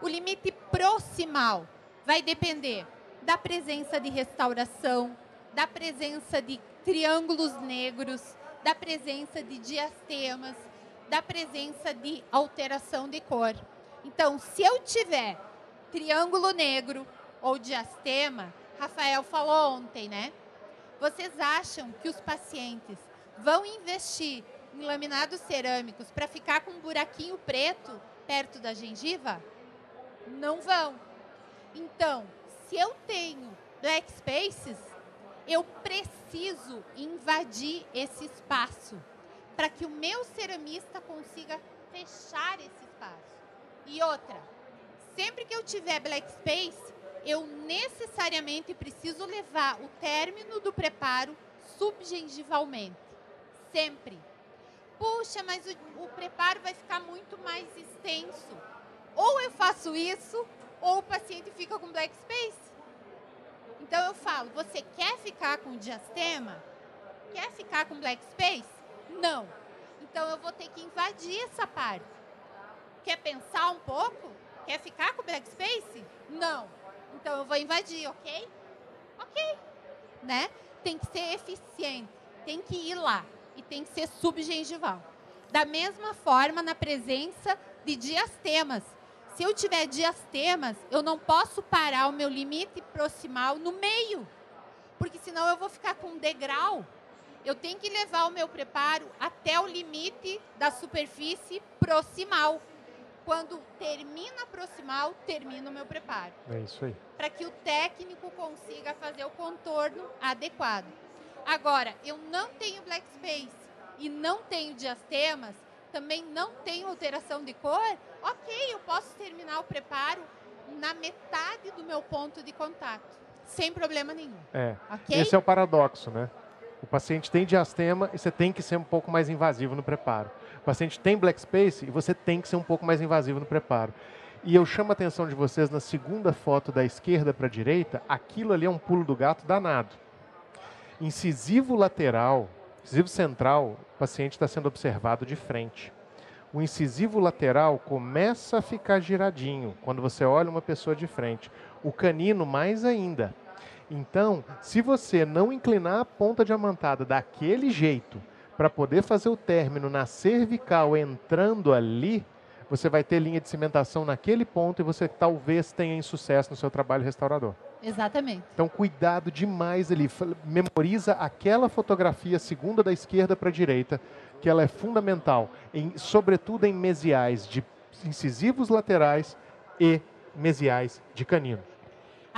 [SPEAKER 2] O limite proximal vai depender da presença de restauração, da presença de triângulos negros, da presença de diastemas, da presença de alteração de cor. Então, se eu tiver triângulo negro ou diastema, Rafael falou ontem, né? Vocês acham que os pacientes vão investir em laminados cerâmicos para ficar com um buraquinho preto perto da gengiva? Não vão. Então, se eu tenho black spaces, eu preciso invadir esse espaço para que o meu ceramista consiga fechar esse espaço. E outra, sempre que eu tiver black space, eu necessariamente preciso levar o término do preparo subgengivalmente. Sempre. Puxa, mas o, o preparo vai ficar muito mais extenso. Ou eu faço isso, ou o paciente fica com black space. Então eu falo, você quer ficar com diastema? Quer ficar com black space? Não. Então eu vou ter que invadir essa parte. Quer pensar um pouco? Quer ficar com black space? Não. Então eu vou invadir, ok? Ok. Né? Tem que ser eficiente. Tem que ir lá. E tem que ser subgengival. Da mesma forma, na presença de diastemas. Se eu tiver diastemas, eu não posso parar o meu limite proximal no meio. Porque senão eu vou ficar com um degrau. Eu tenho que levar o meu preparo até o limite da superfície proximal quando termina a proximal, termina o meu preparo.
[SPEAKER 1] É isso aí.
[SPEAKER 2] Para que o técnico consiga fazer o contorno adequado. Agora, eu não tenho black space e não tenho diastemas, também não tenho alteração de cor, ok, eu posso terminar o preparo na metade do meu ponto de contato, sem problema nenhum.
[SPEAKER 1] É. Okay? Esse é o paradoxo, né? O paciente tem diastema e você tem que ser um pouco mais invasivo no preparo. O paciente tem black space e você tem que ser um pouco mais invasivo no preparo. E eu chamo a atenção de vocês na segunda foto da esquerda para a direita, aquilo ali é um pulo do gato danado. Incisivo lateral, incisivo central, o paciente está sendo observado de frente. O incisivo lateral começa a ficar giradinho quando você olha uma pessoa de frente. O canino mais ainda. Então, se você não inclinar a ponta diamantada daquele jeito, para poder fazer o término na cervical entrando ali, você vai ter linha de cimentação naquele ponto e você talvez tenha insucesso no seu trabalho restaurador.
[SPEAKER 2] Exatamente.
[SPEAKER 1] Então, cuidado demais ali. Memoriza aquela fotografia segunda da esquerda para a direita, que ela é fundamental, em, sobretudo em mesiais de incisivos laterais e mesiais de canino.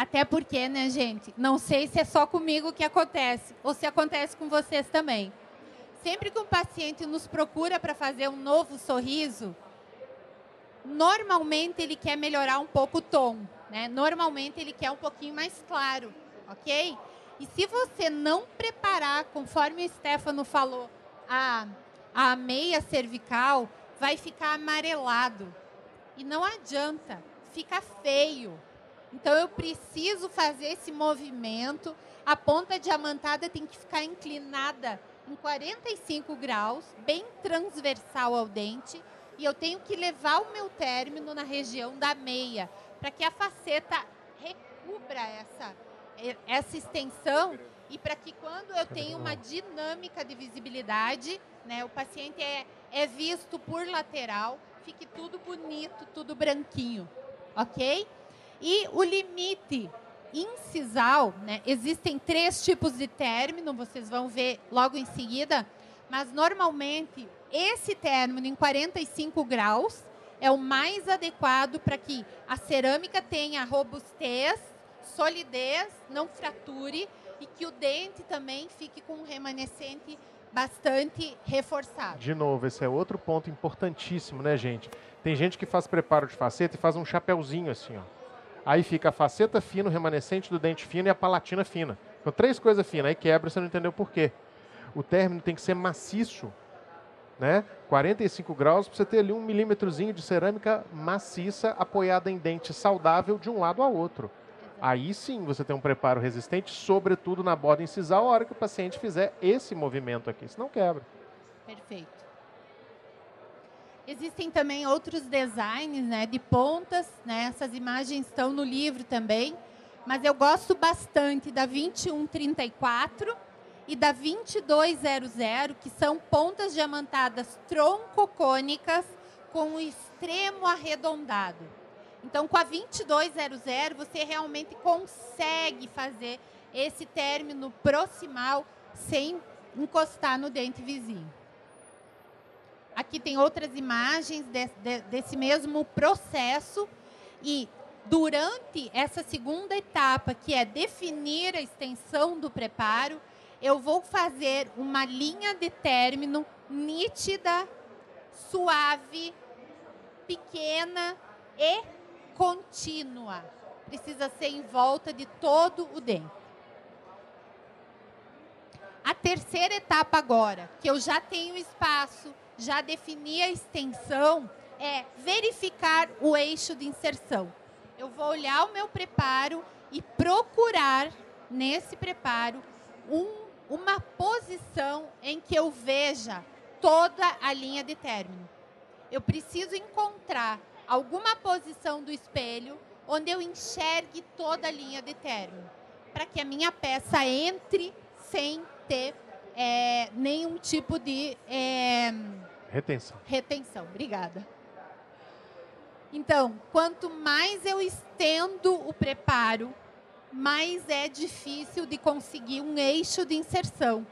[SPEAKER 2] Até porque, né, gente? Não sei se é só comigo que acontece, ou se acontece com vocês também. Sempre que um paciente nos procura para fazer um novo sorriso, normalmente ele quer melhorar um pouco o tom, né? Normalmente ele quer um pouquinho mais claro, ok? E se você não preparar, conforme o Stefano falou, a, a meia cervical, vai ficar amarelado. E não adianta, fica feio. Então eu preciso fazer esse movimento. A ponta diamantada tem que ficar inclinada em 45 graus, bem transversal ao dente, e eu tenho que levar o meu término na região da meia, para que a faceta recubra essa, essa extensão e para que quando eu tenho uma dinâmica de visibilidade, né, o paciente é, é visto por lateral, fique tudo bonito, tudo branquinho, ok? E o limite incisal, né, existem três tipos de término, vocês vão ver logo em seguida, mas normalmente esse término em 45 graus é o mais adequado para que a cerâmica tenha robustez, solidez, não frature e que o dente também fique com um remanescente bastante reforçado.
[SPEAKER 1] De novo, esse é outro ponto importantíssimo, né, gente? Tem gente que faz preparo de faceta e faz um chapéuzinho assim, ó. Aí fica a faceta fina, o remanescente do dente fino e a palatina fina. Então, três coisas finas. Aí quebra, você não entendeu por quê. O término tem que ser maciço, né? 45 graus, para você ter ali um milímetrozinho de cerâmica maciça apoiada em dente saudável de um lado ao outro. Aí sim você tem um preparo resistente, sobretudo na borda incisal, a hora que o paciente fizer esse movimento aqui, senão quebra.
[SPEAKER 2] Perfeito. Existem também outros designs né, de pontas, né? essas imagens estão no livro também, mas eu gosto bastante da 2134 e da 2200, que são pontas diamantadas troncocônicas com o extremo arredondado. Então, com a 2200, você realmente consegue fazer esse término proximal sem encostar no dente vizinho. Aqui tem outras imagens de, de, desse mesmo processo. E durante essa segunda etapa, que é definir a extensão do preparo, eu vou fazer uma linha de término nítida, suave, pequena e contínua. Precisa ser em volta de todo o dente. A terceira etapa agora, que eu já tenho espaço, já defini a extensão, é verificar o eixo de inserção. Eu vou olhar o meu preparo e procurar nesse preparo um, uma posição em que eu veja toda a linha de término. Eu preciso encontrar alguma posição do espelho onde eu enxergue toda a linha de término, para que a minha peça entre sem ter é, nenhum tipo de é,
[SPEAKER 1] retenção.
[SPEAKER 2] Retenção, obrigada. Então, quanto mais eu estendo o preparo, mais é difícil de conseguir um eixo de inserção.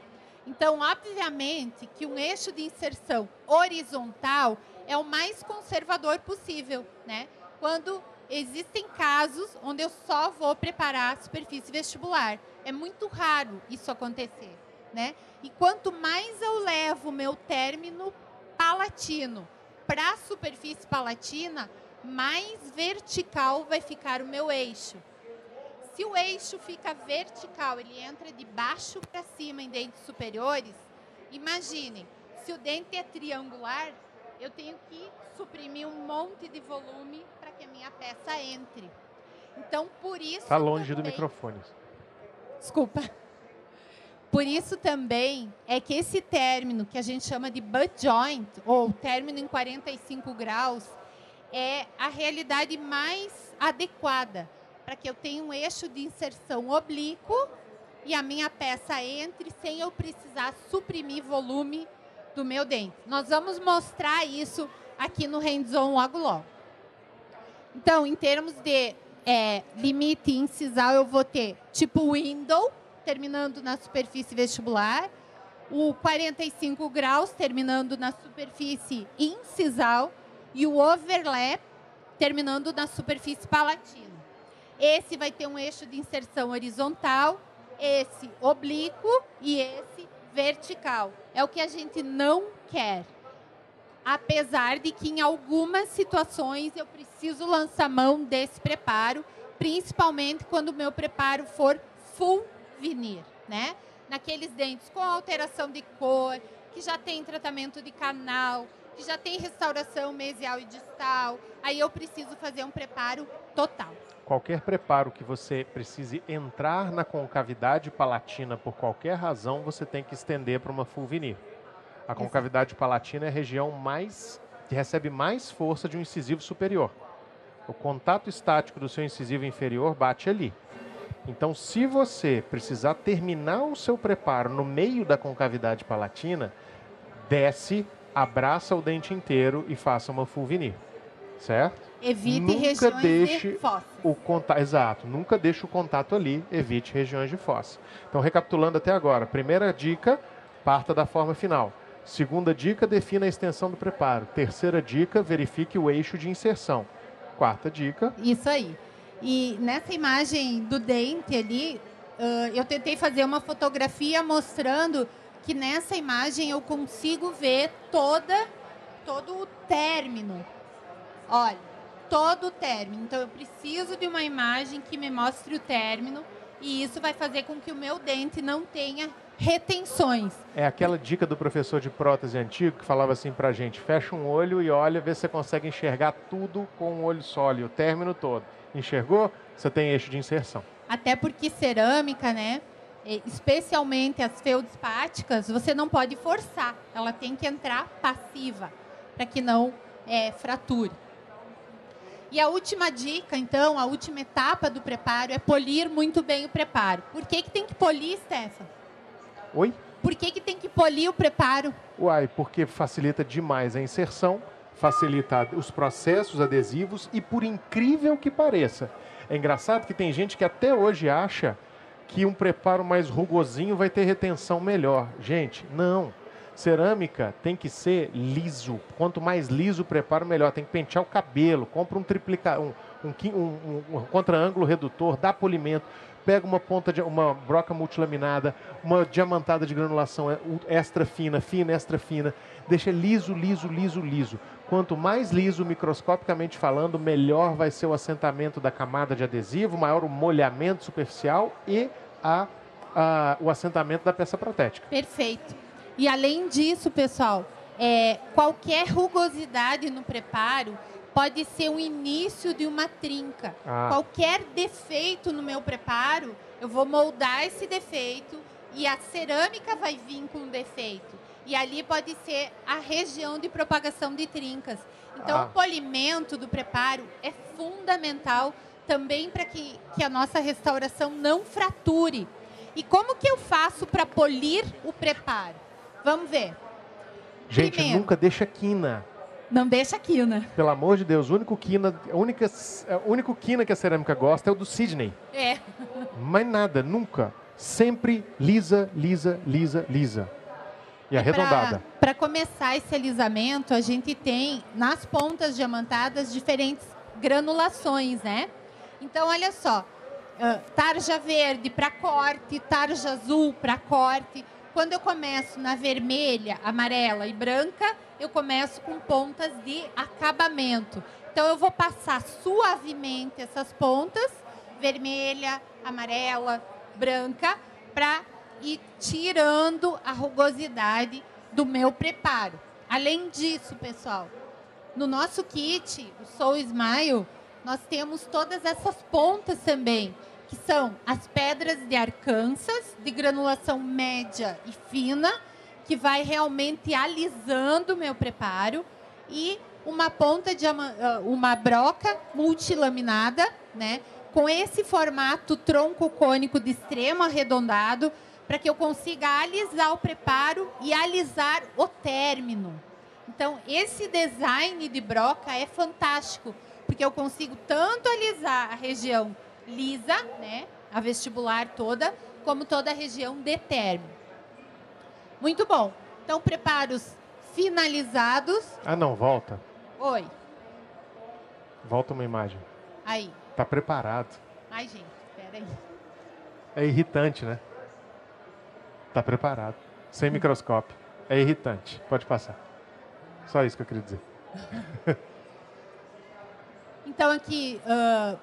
[SPEAKER 2] Então, obviamente que um eixo de inserção horizontal é o mais conservador possível, né? Quando existem casos onde eu só vou preparar a superfície vestibular. É muito raro isso acontecer, né? E quanto mais eu levo meu término palatino para a superfície palatina, mais vertical vai ficar o meu eixo. Se o eixo fica vertical, ele entra de baixo para cima em dentes superiores, imaginem, se o dente é triangular, eu tenho que suprimir um monte de volume para que a minha peça entre. Então, por isso.
[SPEAKER 1] Está longe também... do microfone.
[SPEAKER 2] Desculpa. Por isso também é que esse término que a gente chama de butt joint, ou término em 45 graus, é a realidade mais adequada para que eu tenha um eixo de inserção oblíquo e a minha peça entre sem eu precisar suprimir volume do meu dente. Nós vamos mostrar isso aqui no hands-on logo logo. Então, em termos de é, limite incisal, eu vou ter tipo window, terminando na superfície vestibular, o 45 graus, terminando na superfície incisal, e o overlap, terminando na superfície palatina. Esse vai ter um eixo de inserção horizontal, esse oblíquo e esse vertical. É o que a gente não quer. Apesar de que em algumas situações eu preciso lançar mão desse preparo, principalmente quando o meu preparo for full vinir, né? Naqueles dentes com alteração de cor, que já tem tratamento de canal, que já tem restauração mesial e distal, aí eu preciso fazer um preparo total.
[SPEAKER 1] Qualquer preparo que você precise entrar na concavidade palatina por qualquer razão, você tem que estender para uma full veneer. A concavidade palatina é a região mais que recebe mais força de um incisivo superior. O contato estático do seu incisivo inferior bate ali. Então, se você precisar terminar o seu preparo no meio da concavidade palatina, desce abraça o dente inteiro e faça uma full veneer. Certo?
[SPEAKER 2] Evite nunca regiões deixe de fossa.
[SPEAKER 1] O contato, exato, nunca deixe o contato ali, evite regiões de fossa. Então, recapitulando até agora, primeira dica, parta da forma final. Segunda dica, defina a extensão do preparo. Terceira dica, verifique o eixo de inserção. Quarta dica.
[SPEAKER 2] Isso aí. E nessa imagem do dente ali, uh, eu tentei fazer uma fotografia mostrando que nessa imagem eu consigo ver toda todo o término. Olha, todo o término. Então eu preciso de uma imagem que me mostre o término e isso vai fazer com que o meu dente não tenha retenções.
[SPEAKER 1] É aquela dica do professor de prótese antigo que falava assim pra gente: fecha um olho e olha, vê se você consegue enxergar tudo com um olho só ali, o término todo. Enxergou? Você tem eixo de inserção.
[SPEAKER 2] Até porque cerâmica, né? especialmente as feldspáticas, você não pode forçar. Ela tem que entrar passiva, para que não é, frature. E a última dica, então, a última etapa do preparo é polir muito bem o preparo. Por que, que tem que polir, Stefan?
[SPEAKER 1] Oi?
[SPEAKER 2] Por que, que tem que polir o preparo?
[SPEAKER 1] Uai, porque facilita demais a inserção, facilita os processos adesivos e, por incrível que pareça, é engraçado que tem gente que até hoje acha que um preparo mais rugosinho vai ter retenção melhor. Gente, não. Cerâmica tem que ser liso. Quanto mais liso o preparo, melhor. Tem que pentear o cabelo. Compra um triplica, um, um, um, um contra-ângulo redutor, dá polimento. Pega uma ponta de uma broca multilaminada, uma diamantada de granulação é, extra fina, fina, extra fina. Deixa liso, liso, liso, liso. Quanto mais liso, microscopicamente falando, melhor vai ser o assentamento da camada de adesivo, maior o molhamento superficial e a, a, o assentamento da peça protética.
[SPEAKER 2] Perfeito. E além disso, pessoal, é, qualquer rugosidade no preparo pode ser o início de uma trinca. Ah. Qualquer defeito no meu preparo, eu vou moldar esse defeito e a cerâmica vai vir com defeito. E ali pode ser a região de propagação de trincas. Então, ah. o polimento do preparo é fundamental também para que, que a nossa restauração não frature. E como que eu faço para polir o preparo? Vamos ver.
[SPEAKER 1] Gente, Primeiro, nunca deixa quina.
[SPEAKER 2] Não deixa quina.
[SPEAKER 1] Pelo amor de Deus, o único quina, a única, o único quina que a cerâmica gosta é o do Sidney.
[SPEAKER 2] É.
[SPEAKER 1] Mas nada, nunca. Sempre lisa, lisa, lisa, lisa. E arredondada.
[SPEAKER 2] Para começar esse alisamento, a gente tem nas pontas diamantadas diferentes granulações, né? Então, olha só, tarja verde para corte, tarja azul para corte. Quando eu começo na vermelha, amarela e branca, eu começo com pontas de acabamento. Então eu vou passar suavemente essas pontas, vermelha, amarela, branca, para ir tirando a rugosidade do meu preparo. Além disso, pessoal, no nosso kit, o Soul Smile, nós temos todas essas pontas também que são as pedras de Arkansas, de granulação média e fina, que vai realmente alisando o meu preparo, e uma ponta de ah, uma broca multilaminada, né, com esse formato tronco cônico de extremo arredondado, para que eu consiga alisar o preparo e alisar o término. Então, esse design de broca é fantástico, porque eu consigo tanto alisar a região lisa, né, a vestibular toda, como toda a região de término. Muito bom. Então, preparos finalizados.
[SPEAKER 1] Ah, não, volta.
[SPEAKER 2] Oi.
[SPEAKER 1] Volta uma imagem.
[SPEAKER 2] Aí.
[SPEAKER 1] Tá preparado.
[SPEAKER 2] Ai, gente, espera aí.
[SPEAKER 1] É irritante, né? Tá preparado. Sem hum. microscópio. É irritante. Pode passar. Só isso que eu queria dizer.
[SPEAKER 2] então, aqui, uh,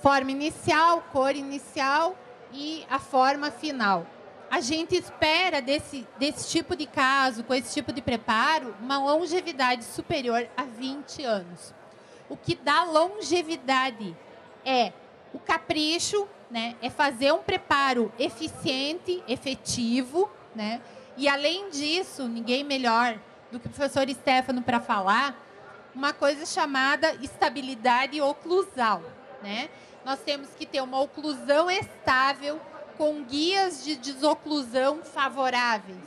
[SPEAKER 2] forma inicial, cor inicial e a forma final. A gente espera desse, desse tipo de caso, com esse tipo de preparo, uma longevidade superior a 20 anos. O que dá longevidade é o capricho, né? é fazer um preparo eficiente, efetivo, né? e além disso, ninguém melhor do que o professor Stefano para falar, uma coisa chamada estabilidade oclusal. Né? nós temos que ter uma oclusão estável com guias de desoclusão favoráveis.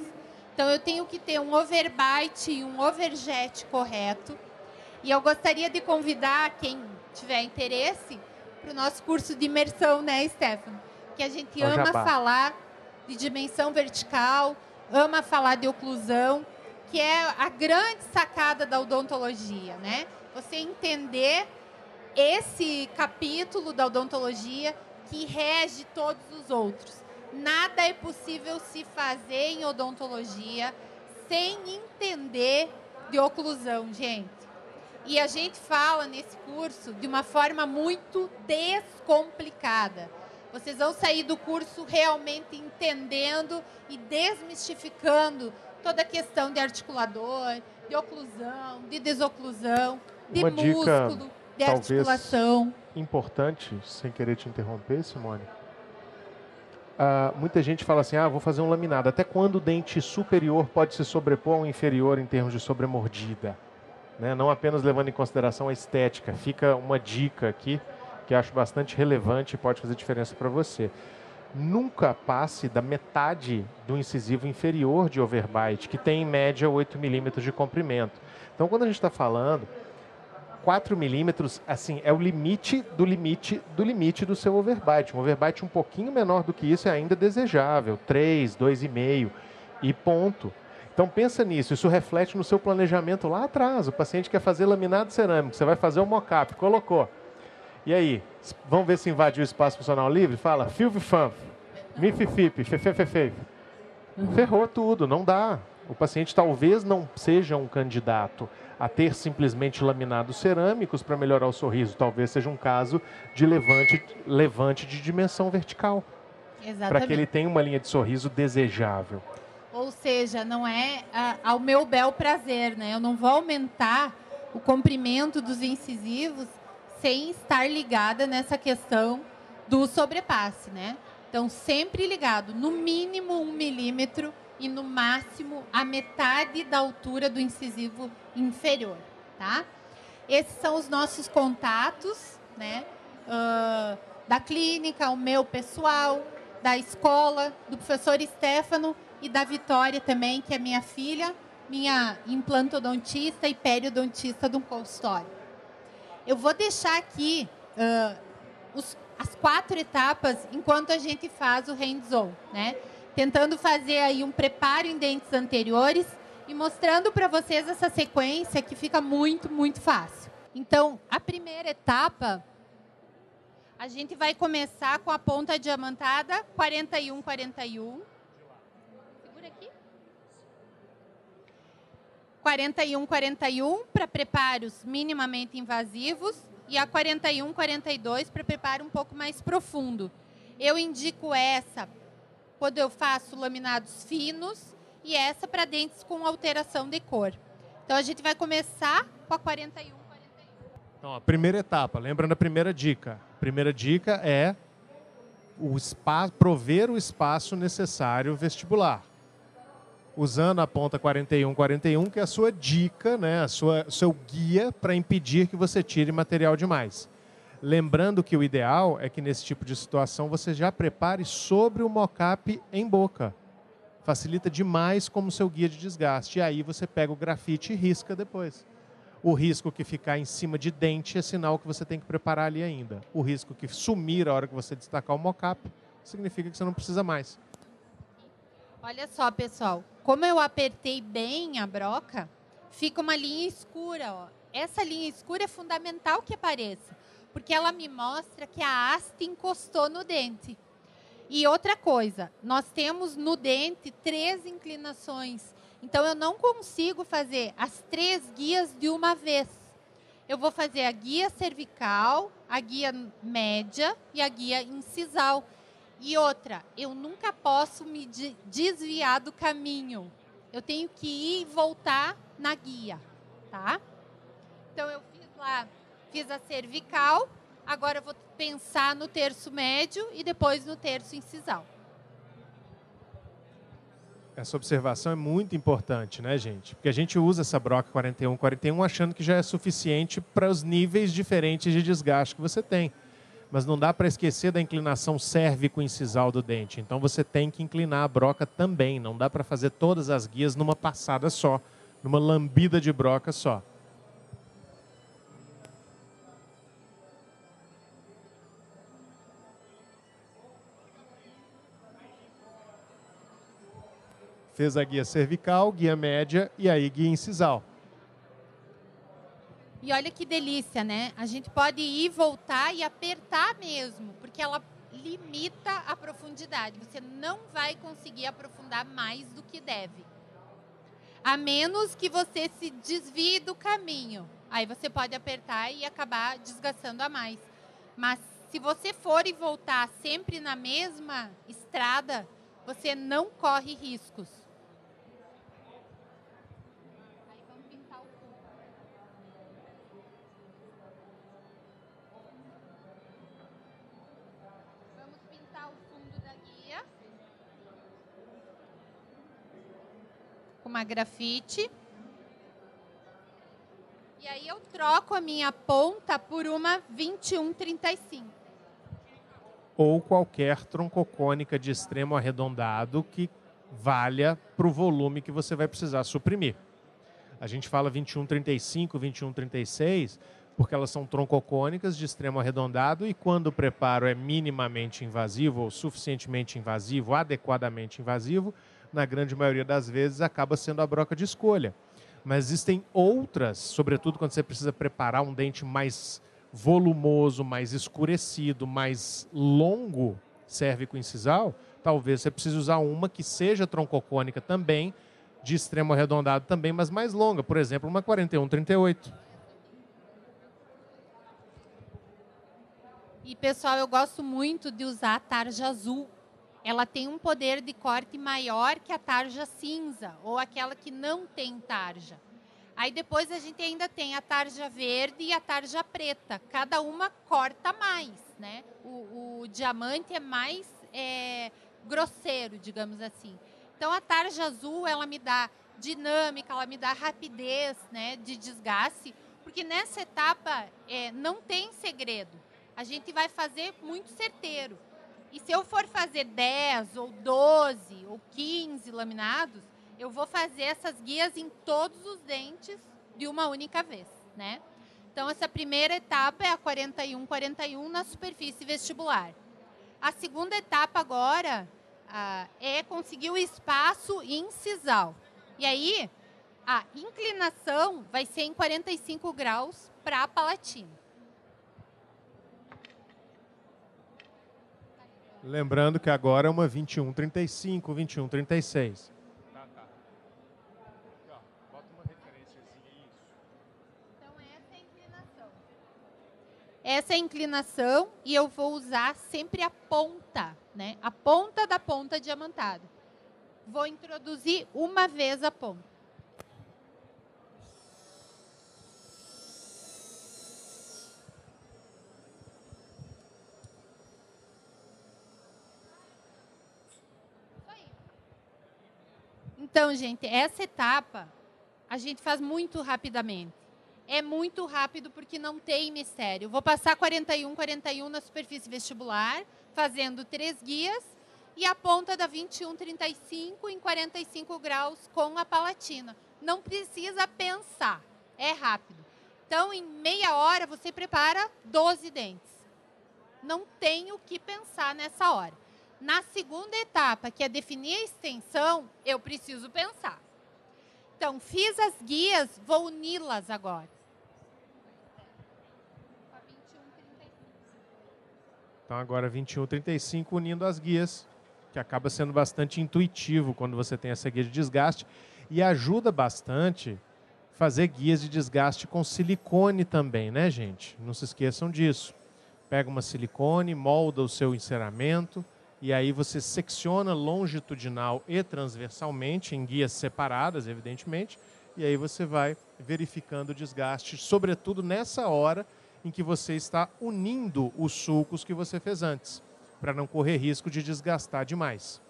[SPEAKER 2] Então, eu tenho que ter um overbite e um overjet correto. E eu gostaria de convidar quem tiver interesse para o nosso curso de imersão, né, Stefano? Que a gente ama falar de dimensão vertical, ama falar de oclusão, que é a grande sacada da odontologia, né? Você entender esse capítulo da odontologia que rege todos os outros. Nada é possível se fazer em odontologia sem entender de oclusão, gente. E a gente fala nesse curso de uma forma muito descomplicada. Vocês vão sair do curso realmente entendendo e desmistificando toda a questão de articulador, de oclusão, de desoclusão, de uma músculo. Dica de articulação.
[SPEAKER 1] importante, sem querer te interromper, Simone. Uh, muita gente fala assim, ah, vou fazer um laminado. Até quando o dente superior pode se sobrepor ao inferior em termos de sobremordida? Né? Não apenas levando em consideração a estética. Fica uma dica aqui que acho bastante relevante e pode fazer diferença para você. Nunca passe da metade do incisivo inferior de overbite, que tem em média 8 milímetros de comprimento. Então, quando a gente está falando 4 milímetros, assim, é o limite do limite do limite do seu overbite. Um overbite um pouquinho menor do que isso é ainda desejável, 3, 2,5 e ponto. Então pensa nisso, isso reflete no seu planejamento lá atrás. O paciente quer fazer laminado cerâmico, você vai fazer o mocap, colocou. E aí, vamos ver se invadiu o espaço funcional livre? Fala, filve fanf, mififip, fefefefe. Ferrou tudo, não dá. O paciente talvez não seja um candidato a ter simplesmente laminados cerâmicos para melhorar o sorriso. Talvez seja um caso de levante, levante de dimensão vertical. Para que ele tenha uma linha de sorriso desejável.
[SPEAKER 2] Ou seja, não é a, ao meu bel prazer, né? Eu não vou aumentar o comprimento dos incisivos sem estar ligada nessa questão do sobrepasse, né? Então, sempre ligado, no mínimo um milímetro e no máximo a metade da altura do incisivo inferior, tá? Esses são os nossos contatos, né? Uh, da clínica, o meu pessoal, da escola, do professor Stefano e da Vitória também, que é minha filha, minha implantodontista e periodontista do consultório. Eu vou deixar aqui uh, os, as quatro etapas enquanto a gente faz o hands-on, né? Tentando fazer aí um preparo em dentes anteriores e mostrando para vocês essa sequência que fica muito, muito fácil. Então, a primeira etapa, a gente vai começar com a ponta diamantada 41, 41. 41, 41 para preparos minimamente invasivos e a 41, 42 para preparo um pouco mais profundo. Eu indico essa quando eu faço laminados finos e essa para dentes com alteração de cor. Então a gente vai começar com a 41, 41.
[SPEAKER 1] Então, a primeira etapa, lembra da primeira dica. A primeira dica é o espaço, prover o espaço necessário vestibular usando a ponta 4141, que é a sua dica, né, a sua seu guia para impedir que você tire material demais. Lembrando que o ideal é que nesse tipo de situação você já prepare sobre o mocap em boca. Facilita demais como seu guia de desgaste. E aí você pega o grafite e risca depois. O risco que ficar em cima de dente é sinal que você tem que preparar ali ainda. O risco que sumir a hora que você destacar o mocap significa que você não precisa mais.
[SPEAKER 2] Olha só, pessoal. Como eu apertei bem a broca, fica uma linha escura. Ó. Essa linha escura é fundamental que apareça, porque ela me mostra que a haste encostou no dente. E outra coisa, nós temos no dente três inclinações. Então, eu não consigo fazer as três guias de uma vez. Eu vou fazer a guia cervical, a guia média e a guia incisal. E outra, eu nunca posso me desviar do caminho. Eu tenho que ir e voltar na guia, tá? Então eu fiz lá, fiz a cervical, agora eu vou pensar no terço médio e depois no terço incisal.
[SPEAKER 1] Essa observação é muito importante, né, gente? Porque a gente usa essa broca 41, 41 achando que já é suficiente para os níveis diferentes de desgaste que você tem mas não dá para esquecer da inclinação cérvico-incisal do dente. Então você tem que inclinar a broca também. Não dá para fazer todas as guias numa passada só, numa lambida de broca só. Fez a guia cervical, guia média e aí guia incisal.
[SPEAKER 2] E olha que delícia, né? A gente pode ir, voltar e apertar mesmo, porque ela limita a profundidade. Você não vai conseguir aprofundar mais do que deve. A menos que você se desvie do caminho. Aí você pode apertar e acabar desgastando a mais. Mas se você for e voltar sempre na mesma estrada, você não corre riscos. Uma grafite. E aí eu troco a minha ponta por uma 2135.
[SPEAKER 1] Ou qualquer troncocônica de extremo arredondado que valha para o volume que você vai precisar suprimir. A gente fala 2135, 2136, porque elas são troncocônicas de extremo arredondado e quando o preparo é minimamente invasivo ou suficientemente invasivo, adequadamente invasivo, na grande maioria das vezes, acaba sendo a broca de escolha. Mas existem outras, sobretudo quando você precisa preparar um dente mais volumoso, mais escurecido, mais longo, cérvico incisal, talvez você precise usar uma que seja troncocônica também, de extremo arredondado também, mas mais longa. Por exemplo, uma 4138.
[SPEAKER 2] E pessoal, eu gosto muito de usar a tarja azul. Ela tem um poder de corte maior que a tarja cinza ou aquela que não tem tarja. Aí depois a gente ainda tem a tarja verde e a tarja preta. Cada uma corta mais, né? O, o diamante é mais é, grosseiro, digamos assim. Então a tarja azul ela me dá dinâmica, ela me dá rapidez, né, de desgaste, porque nessa etapa é, não tem segredo a gente vai fazer muito certeiro. E se eu for fazer 10 ou 12 ou 15 laminados, eu vou fazer essas guias em todos os dentes de uma única vez, né? Então essa primeira etapa é a 41 41 na superfície vestibular. A segunda etapa agora ah, é conseguir o espaço incisal. E aí a inclinação vai ser em 45 graus para a palatina.
[SPEAKER 1] Lembrando que agora é uma 2135, 2136. Tá, tá. Aqui, ó, bota uma referênciazinha isso.
[SPEAKER 2] Então essa é a inclinação. Essa é a inclinação e eu vou usar sempre a ponta, né? A ponta da ponta diamantada. Vou introduzir uma vez a ponta. Então, gente, essa etapa a gente faz muito rapidamente. É muito rápido porque não tem mistério. Vou passar 41, 41 na superfície vestibular, fazendo três guias e a ponta da 21, 35 em 45 graus com a palatina. Não precisa pensar, é rápido. Então, em meia hora, você prepara 12 dentes. Não tem o que pensar nessa hora. Na segunda etapa, que é definir a extensão, eu preciso pensar. Então, fiz as guias, vou uni-las agora.
[SPEAKER 1] Então, agora 21,35 unindo as guias, que acaba sendo bastante intuitivo quando você tem essa guia de desgaste e ajuda bastante fazer guias de desgaste com silicone também, né, gente? Não se esqueçam disso. Pega uma silicone, molda o seu enceramento, e aí você secciona longitudinal e transversalmente, em guias separadas, evidentemente, e aí você vai verificando o desgaste, sobretudo nessa hora em que você está unindo os sulcos que você fez antes, para não correr risco de desgastar demais.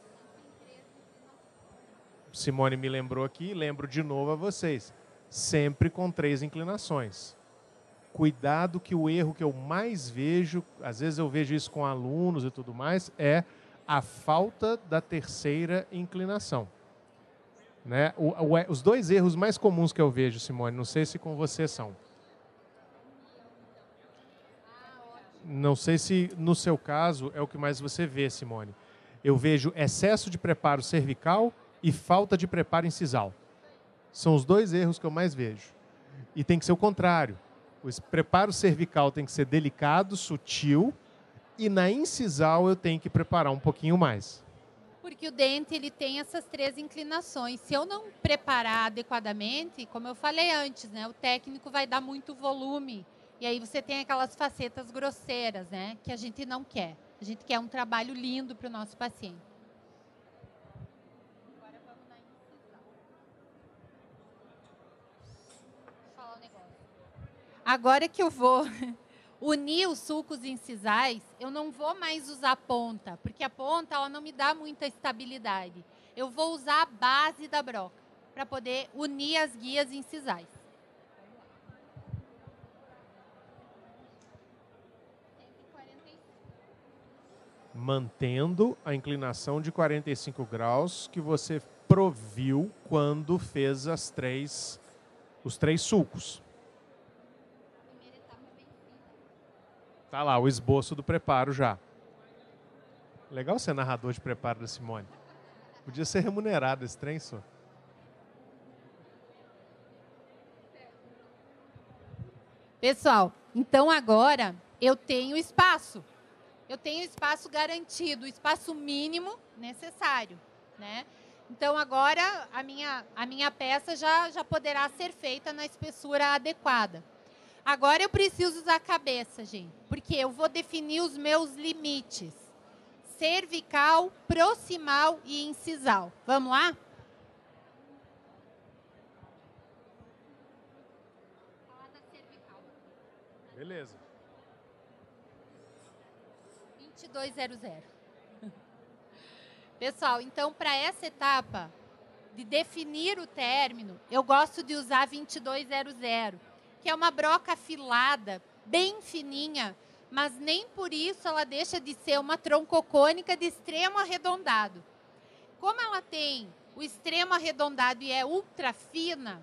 [SPEAKER 1] Simone me lembrou aqui, lembro de novo a vocês, sempre com três inclinações. Cuidado que o erro que eu mais vejo, às vezes eu vejo isso com alunos e tudo mais, é a falta da terceira inclinação. Né? O, o, os dois erros mais comuns que eu vejo, Simone, não sei se com você são. Não sei se no seu caso é o que mais você vê, Simone. Eu vejo excesso de preparo cervical e falta de preparo incisal. São os dois erros que eu mais vejo. E tem que ser o contrário. O preparo cervical tem que ser delicado, sutil, e na incisal eu tenho que preparar um pouquinho mais.
[SPEAKER 2] Porque o dente ele tem essas três inclinações. Se eu não preparar adequadamente, como eu falei antes, né, o técnico vai dar muito volume e aí você tem aquelas facetas grosseiras, né, que a gente não quer. A gente quer um trabalho lindo para o nosso paciente. Agora vamos na incisal. falar negócio. Agora que eu vou unir os sulcos incisais, eu não vou mais usar ponta, porque a ponta ela não me dá muita estabilidade. Eu vou usar a base da broca para poder unir as guias incisais.
[SPEAKER 1] Mantendo a inclinação de 45 graus que você proviu quando fez as três, os três sulcos. Tá lá, o esboço do preparo já. Legal ser narrador de preparo da Simone. Podia ser remunerado esse trem, só.
[SPEAKER 2] Pessoal, então agora eu tenho espaço. Eu tenho espaço garantido, espaço mínimo necessário, né? Então agora a minha, a minha peça já, já poderá ser feita na espessura adequada. Agora eu preciso usar a cabeça, gente, porque eu vou definir os meus limites. Cervical, proximal e incisal. Vamos lá?
[SPEAKER 1] Beleza.
[SPEAKER 2] 2200. Pessoal, então para essa etapa de definir o término, eu gosto de usar 2200, que é uma broca afilada, bem fininha, mas nem por isso ela deixa de ser uma troncocônica de extremo arredondado. Como ela tem o extremo arredondado e é ultra fina,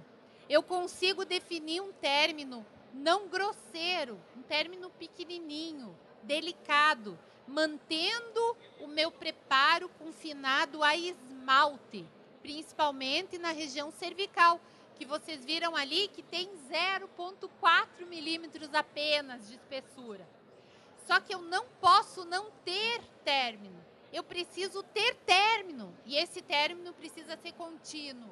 [SPEAKER 2] eu consigo definir um término não grosseiro, um término pequenininho, delicado, mantendo o meu preparo confinado a esmalte, principalmente na região cervical, que vocês viram ali que tem 0,4 milímetros apenas de espessura. Só que eu não posso não ter término. Eu preciso ter término e esse término precisa ser contínuo.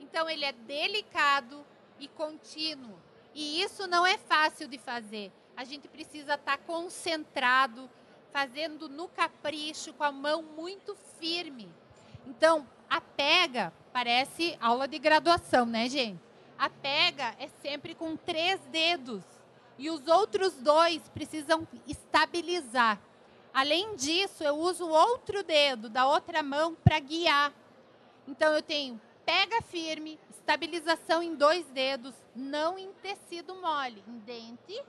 [SPEAKER 2] Então ele é delicado e contínuo. E isso não é fácil de fazer. A gente precisa estar concentrado, fazendo no capricho, com a mão muito firme. Então, a pega parece aula de graduação, né, gente? A pega é sempre com três dedos e os outros dois precisam estabilizar. Além disso, eu uso o outro dedo da outra mão para guiar. Então, eu tenho pega firme, estabilização em dois dedos, não em tecido mole, em dente,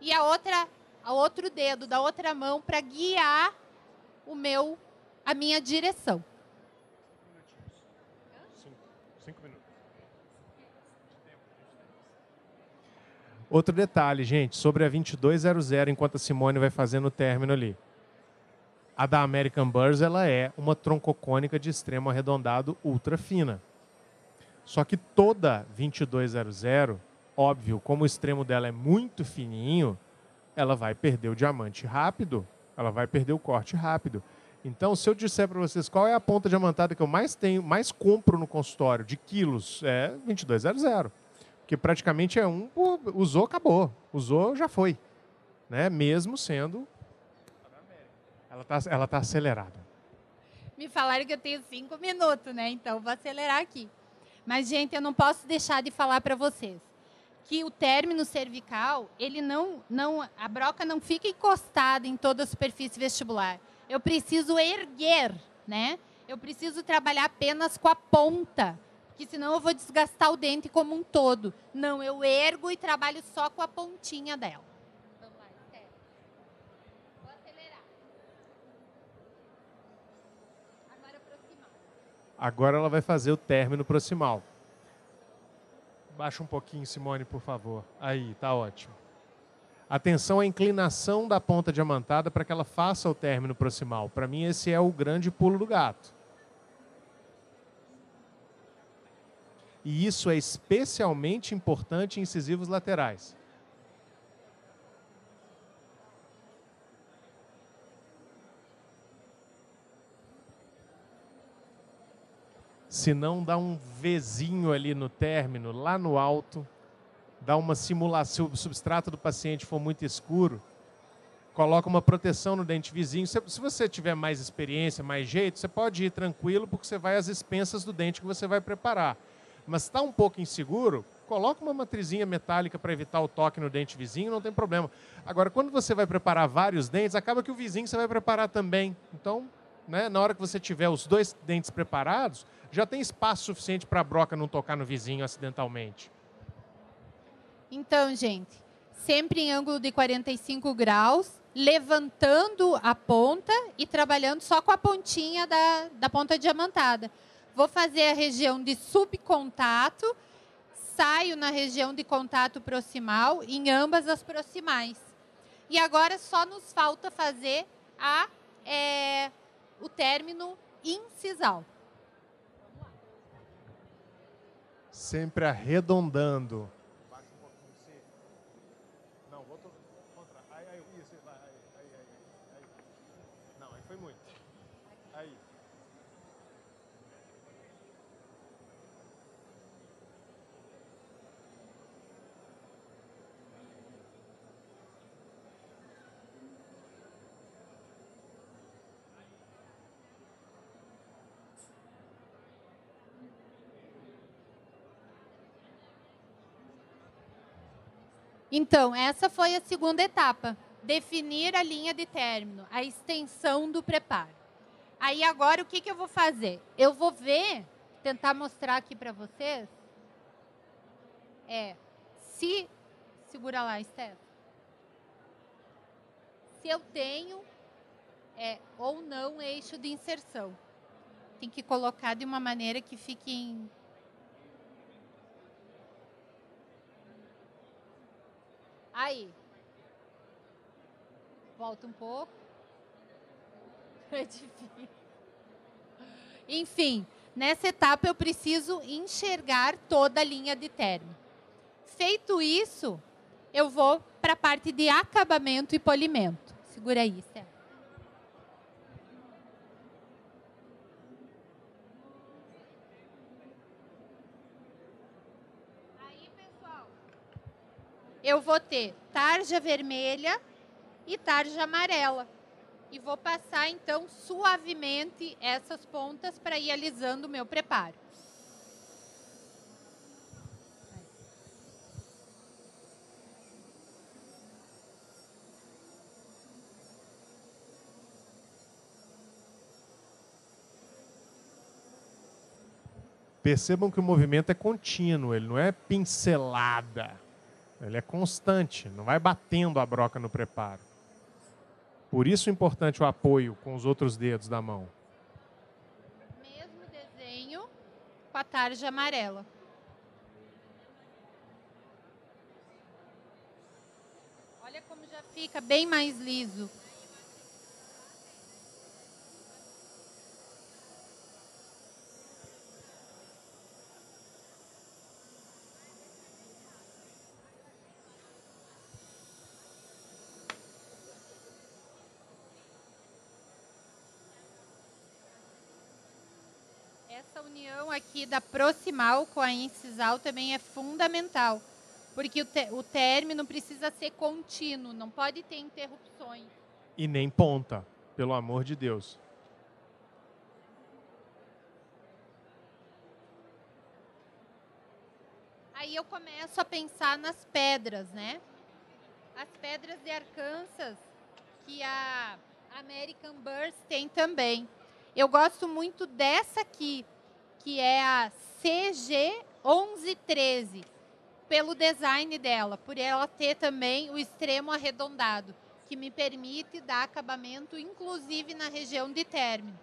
[SPEAKER 2] e a outra, a outro dedo da outra mão para guiar o meu, a minha direção.
[SPEAKER 1] Cinco minutos. Outro detalhe, gente, sobre a 2200, enquanto a Simone vai fazendo o término ali. A da American Burrs, ela é uma troncocônica de extremo arredondado ultra fina. Só que toda 2200, óbvio, como o extremo dela é muito fininho, ela vai perder o diamante rápido, ela vai perder o corte rápido. Então, se eu disser para vocês qual é a ponta diamantada que eu mais tenho, mais compro no consultório de quilos, é 2200. Porque praticamente é um, usou, acabou. Usou, já foi. Né? Mesmo sendo. Ela está ela tá acelerada.
[SPEAKER 2] Me falaram que eu tenho cinco minutos, né? Então vou acelerar aqui. Mas, gente, eu não posso deixar de falar para vocês que o término cervical, ele não, não, a broca não fica encostada em toda a superfície vestibular. Eu preciso erguer, né? Eu preciso trabalhar apenas com a ponta, porque senão eu vou desgastar o dente como um todo. Não, eu ergo e trabalho só com a pontinha dela. Vamos lá, Vou acelerar.
[SPEAKER 1] Agora proximal. Agora ela vai fazer o término proximal. Baixa um pouquinho, Simone, por favor. Aí, tá ótimo. Atenção à inclinação da ponta diamantada para que ela faça o término proximal. Para mim, esse é o grande pulo do gato. E isso é especialmente importante em incisivos laterais. Se não dá um Vzinho ali no término, lá no alto, dá uma simulação, se o substrato do paciente for muito escuro, coloca uma proteção no dente vizinho. Se, você tiver mais experiência, mais jeito, você pode ir tranquilo, porque você vai às expensas do dente que você vai preparar. Mas está um pouco inseguro, coloca uma matrizinha metálica para evitar o toque no dente vizinho, não tem problema. Agora, quando você vai preparar vários dentes, acaba que o vizinho você vai preparar também. Então, né, na hora que você tiver os dois dentes preparados, já tem espaço suficiente para a broca não tocar no vizinho acidentalmente.
[SPEAKER 2] Então, gente, sempre em ângulo de 45 graus, levantando a ponta e trabalhando só com a pontinha da, da ponta diamantada. Vou fazer a região de subcontato, saio na região de contato proximal em ambas as proximais. E agora só nos falta fazer a, é, o término incisal.
[SPEAKER 1] Sempre arredondando.
[SPEAKER 2] Então, essa foi a segunda etapa. Definir a linha de término, a extensão do preparo. Aí agora o que, que eu vou fazer? Eu vou ver, tentar mostrar aqui para vocês. É, se. Segura lá, Steph. Se eu tenho é, ou não eixo de inserção. Tem que colocar de uma maneira que fique em Aí. Volta um pouco. É difícil. Enfim, nessa etapa eu preciso enxergar toda a linha de término. Feito isso, eu vou para a parte de acabamento e polimento. Segura aí, Steph. Eu vou ter tarja vermelha e tarja amarela. E vou passar então suavemente essas pontas para ir alisando o meu preparo.
[SPEAKER 1] Percebam que o movimento é contínuo, ele não é pincelada. Ele é constante, não vai batendo a broca no preparo. Por isso é importante o apoio com os outros dedos da mão.
[SPEAKER 2] Mesmo desenho com a tarja amarela. Olha como já fica bem mais liso. essa união aqui da proximal com a incisal também é fundamental, porque o, o término precisa ser contínuo, não pode ter interrupções.
[SPEAKER 1] E nem ponta, pelo amor de Deus.
[SPEAKER 2] Aí eu começo a pensar nas pedras, né? As pedras de Arkansas que a American Burst tem também. Eu gosto muito dessa aqui, que é a CG1113, pelo design dela, por ela ter também o extremo arredondado, que me permite dar acabamento, inclusive na região de término.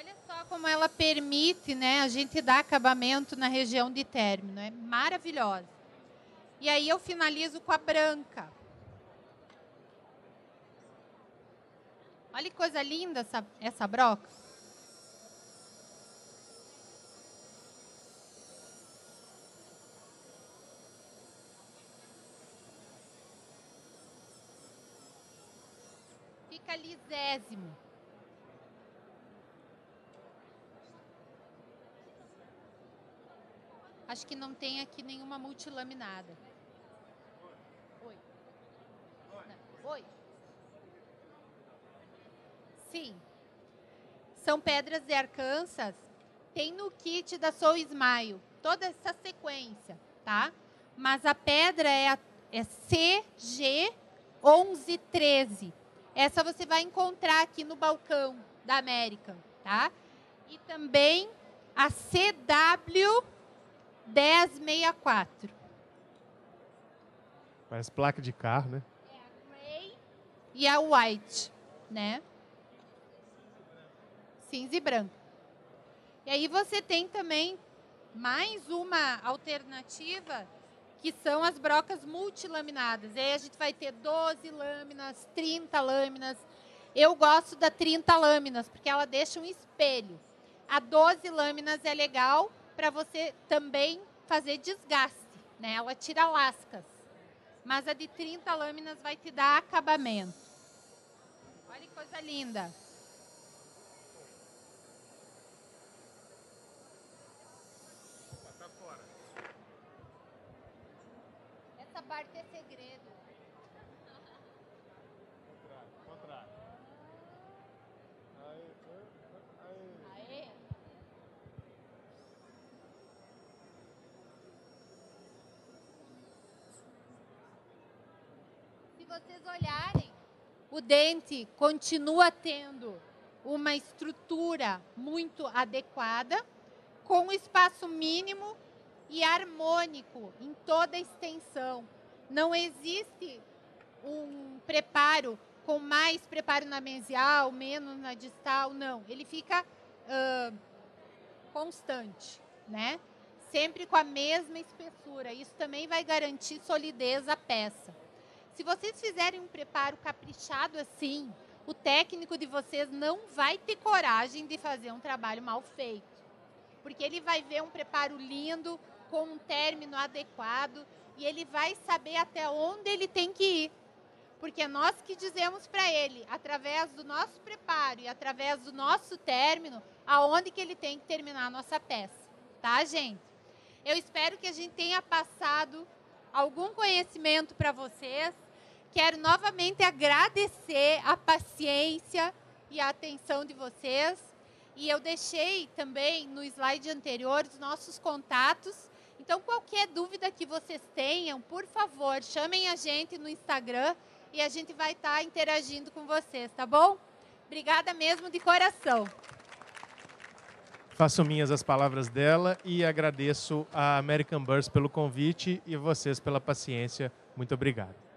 [SPEAKER 2] Olha só como ela permite né, a gente dar acabamento na região de término. É maravilhosa. E aí eu finalizo com a branca. Olha que coisa linda essa, essa broca. Fica lisésimo. Acho que não tem aqui nenhuma multilaminada. Oi. Não. Oi. Sim. São pedras de Arkansas. Tem no kit da Soul Smile toda essa sequência, tá? Mas a pedra é, a, é CG1113. Essa você vai encontrar aqui no balcão, da América, tá? E também a CW 1064.
[SPEAKER 1] Parece placa de carro, né?
[SPEAKER 2] É a Gray e a White, né? Cinza e branco. E aí você tem também mais uma alternativa que são as brocas multilaminadas. E aí a gente vai ter 12 lâminas, 30 lâminas. Eu gosto da 30 lâminas, porque ela deixa um espelho. A 12 lâminas é legal para você também fazer desgaste, né? Ela tira lascas. Mas a de 30 lâminas vai te dar acabamento. Olha que coisa linda. Essa parte é segredo.
[SPEAKER 1] Contrário, contrário.
[SPEAKER 2] Aê. Se vocês olharem, o dente continua tendo uma estrutura muito adequada, com espaço mínimo e harmônico em toda a extensão. Não existe um preparo com mais preparo na mesial, menos na distal, não. Ele fica uh, constante, né? Sempre com a mesma espessura. Isso também vai garantir solidez à peça. Se vocês fizerem um preparo caprichado assim, o técnico de vocês não vai ter coragem de fazer um trabalho mal feito. Porque ele vai ver um preparo lindo, com um término adequado, e ele vai saber até onde ele tem que ir. Porque nós que dizemos para ele, através do nosso preparo e através do nosso término, aonde que ele tem que terminar a nossa peça. Tá, gente? Eu espero que a gente tenha passado algum conhecimento para vocês. Quero novamente agradecer a paciência e a atenção de vocês. E eu deixei também no slide anterior os nossos contatos. Então, qualquer dúvida que vocês tenham, por favor, chamem a gente no Instagram e a gente vai estar tá interagindo com vocês, tá bom? Obrigada mesmo de coração.
[SPEAKER 1] Faço minhas as palavras dela e agradeço a American Burst pelo convite e vocês pela paciência. Muito obrigado.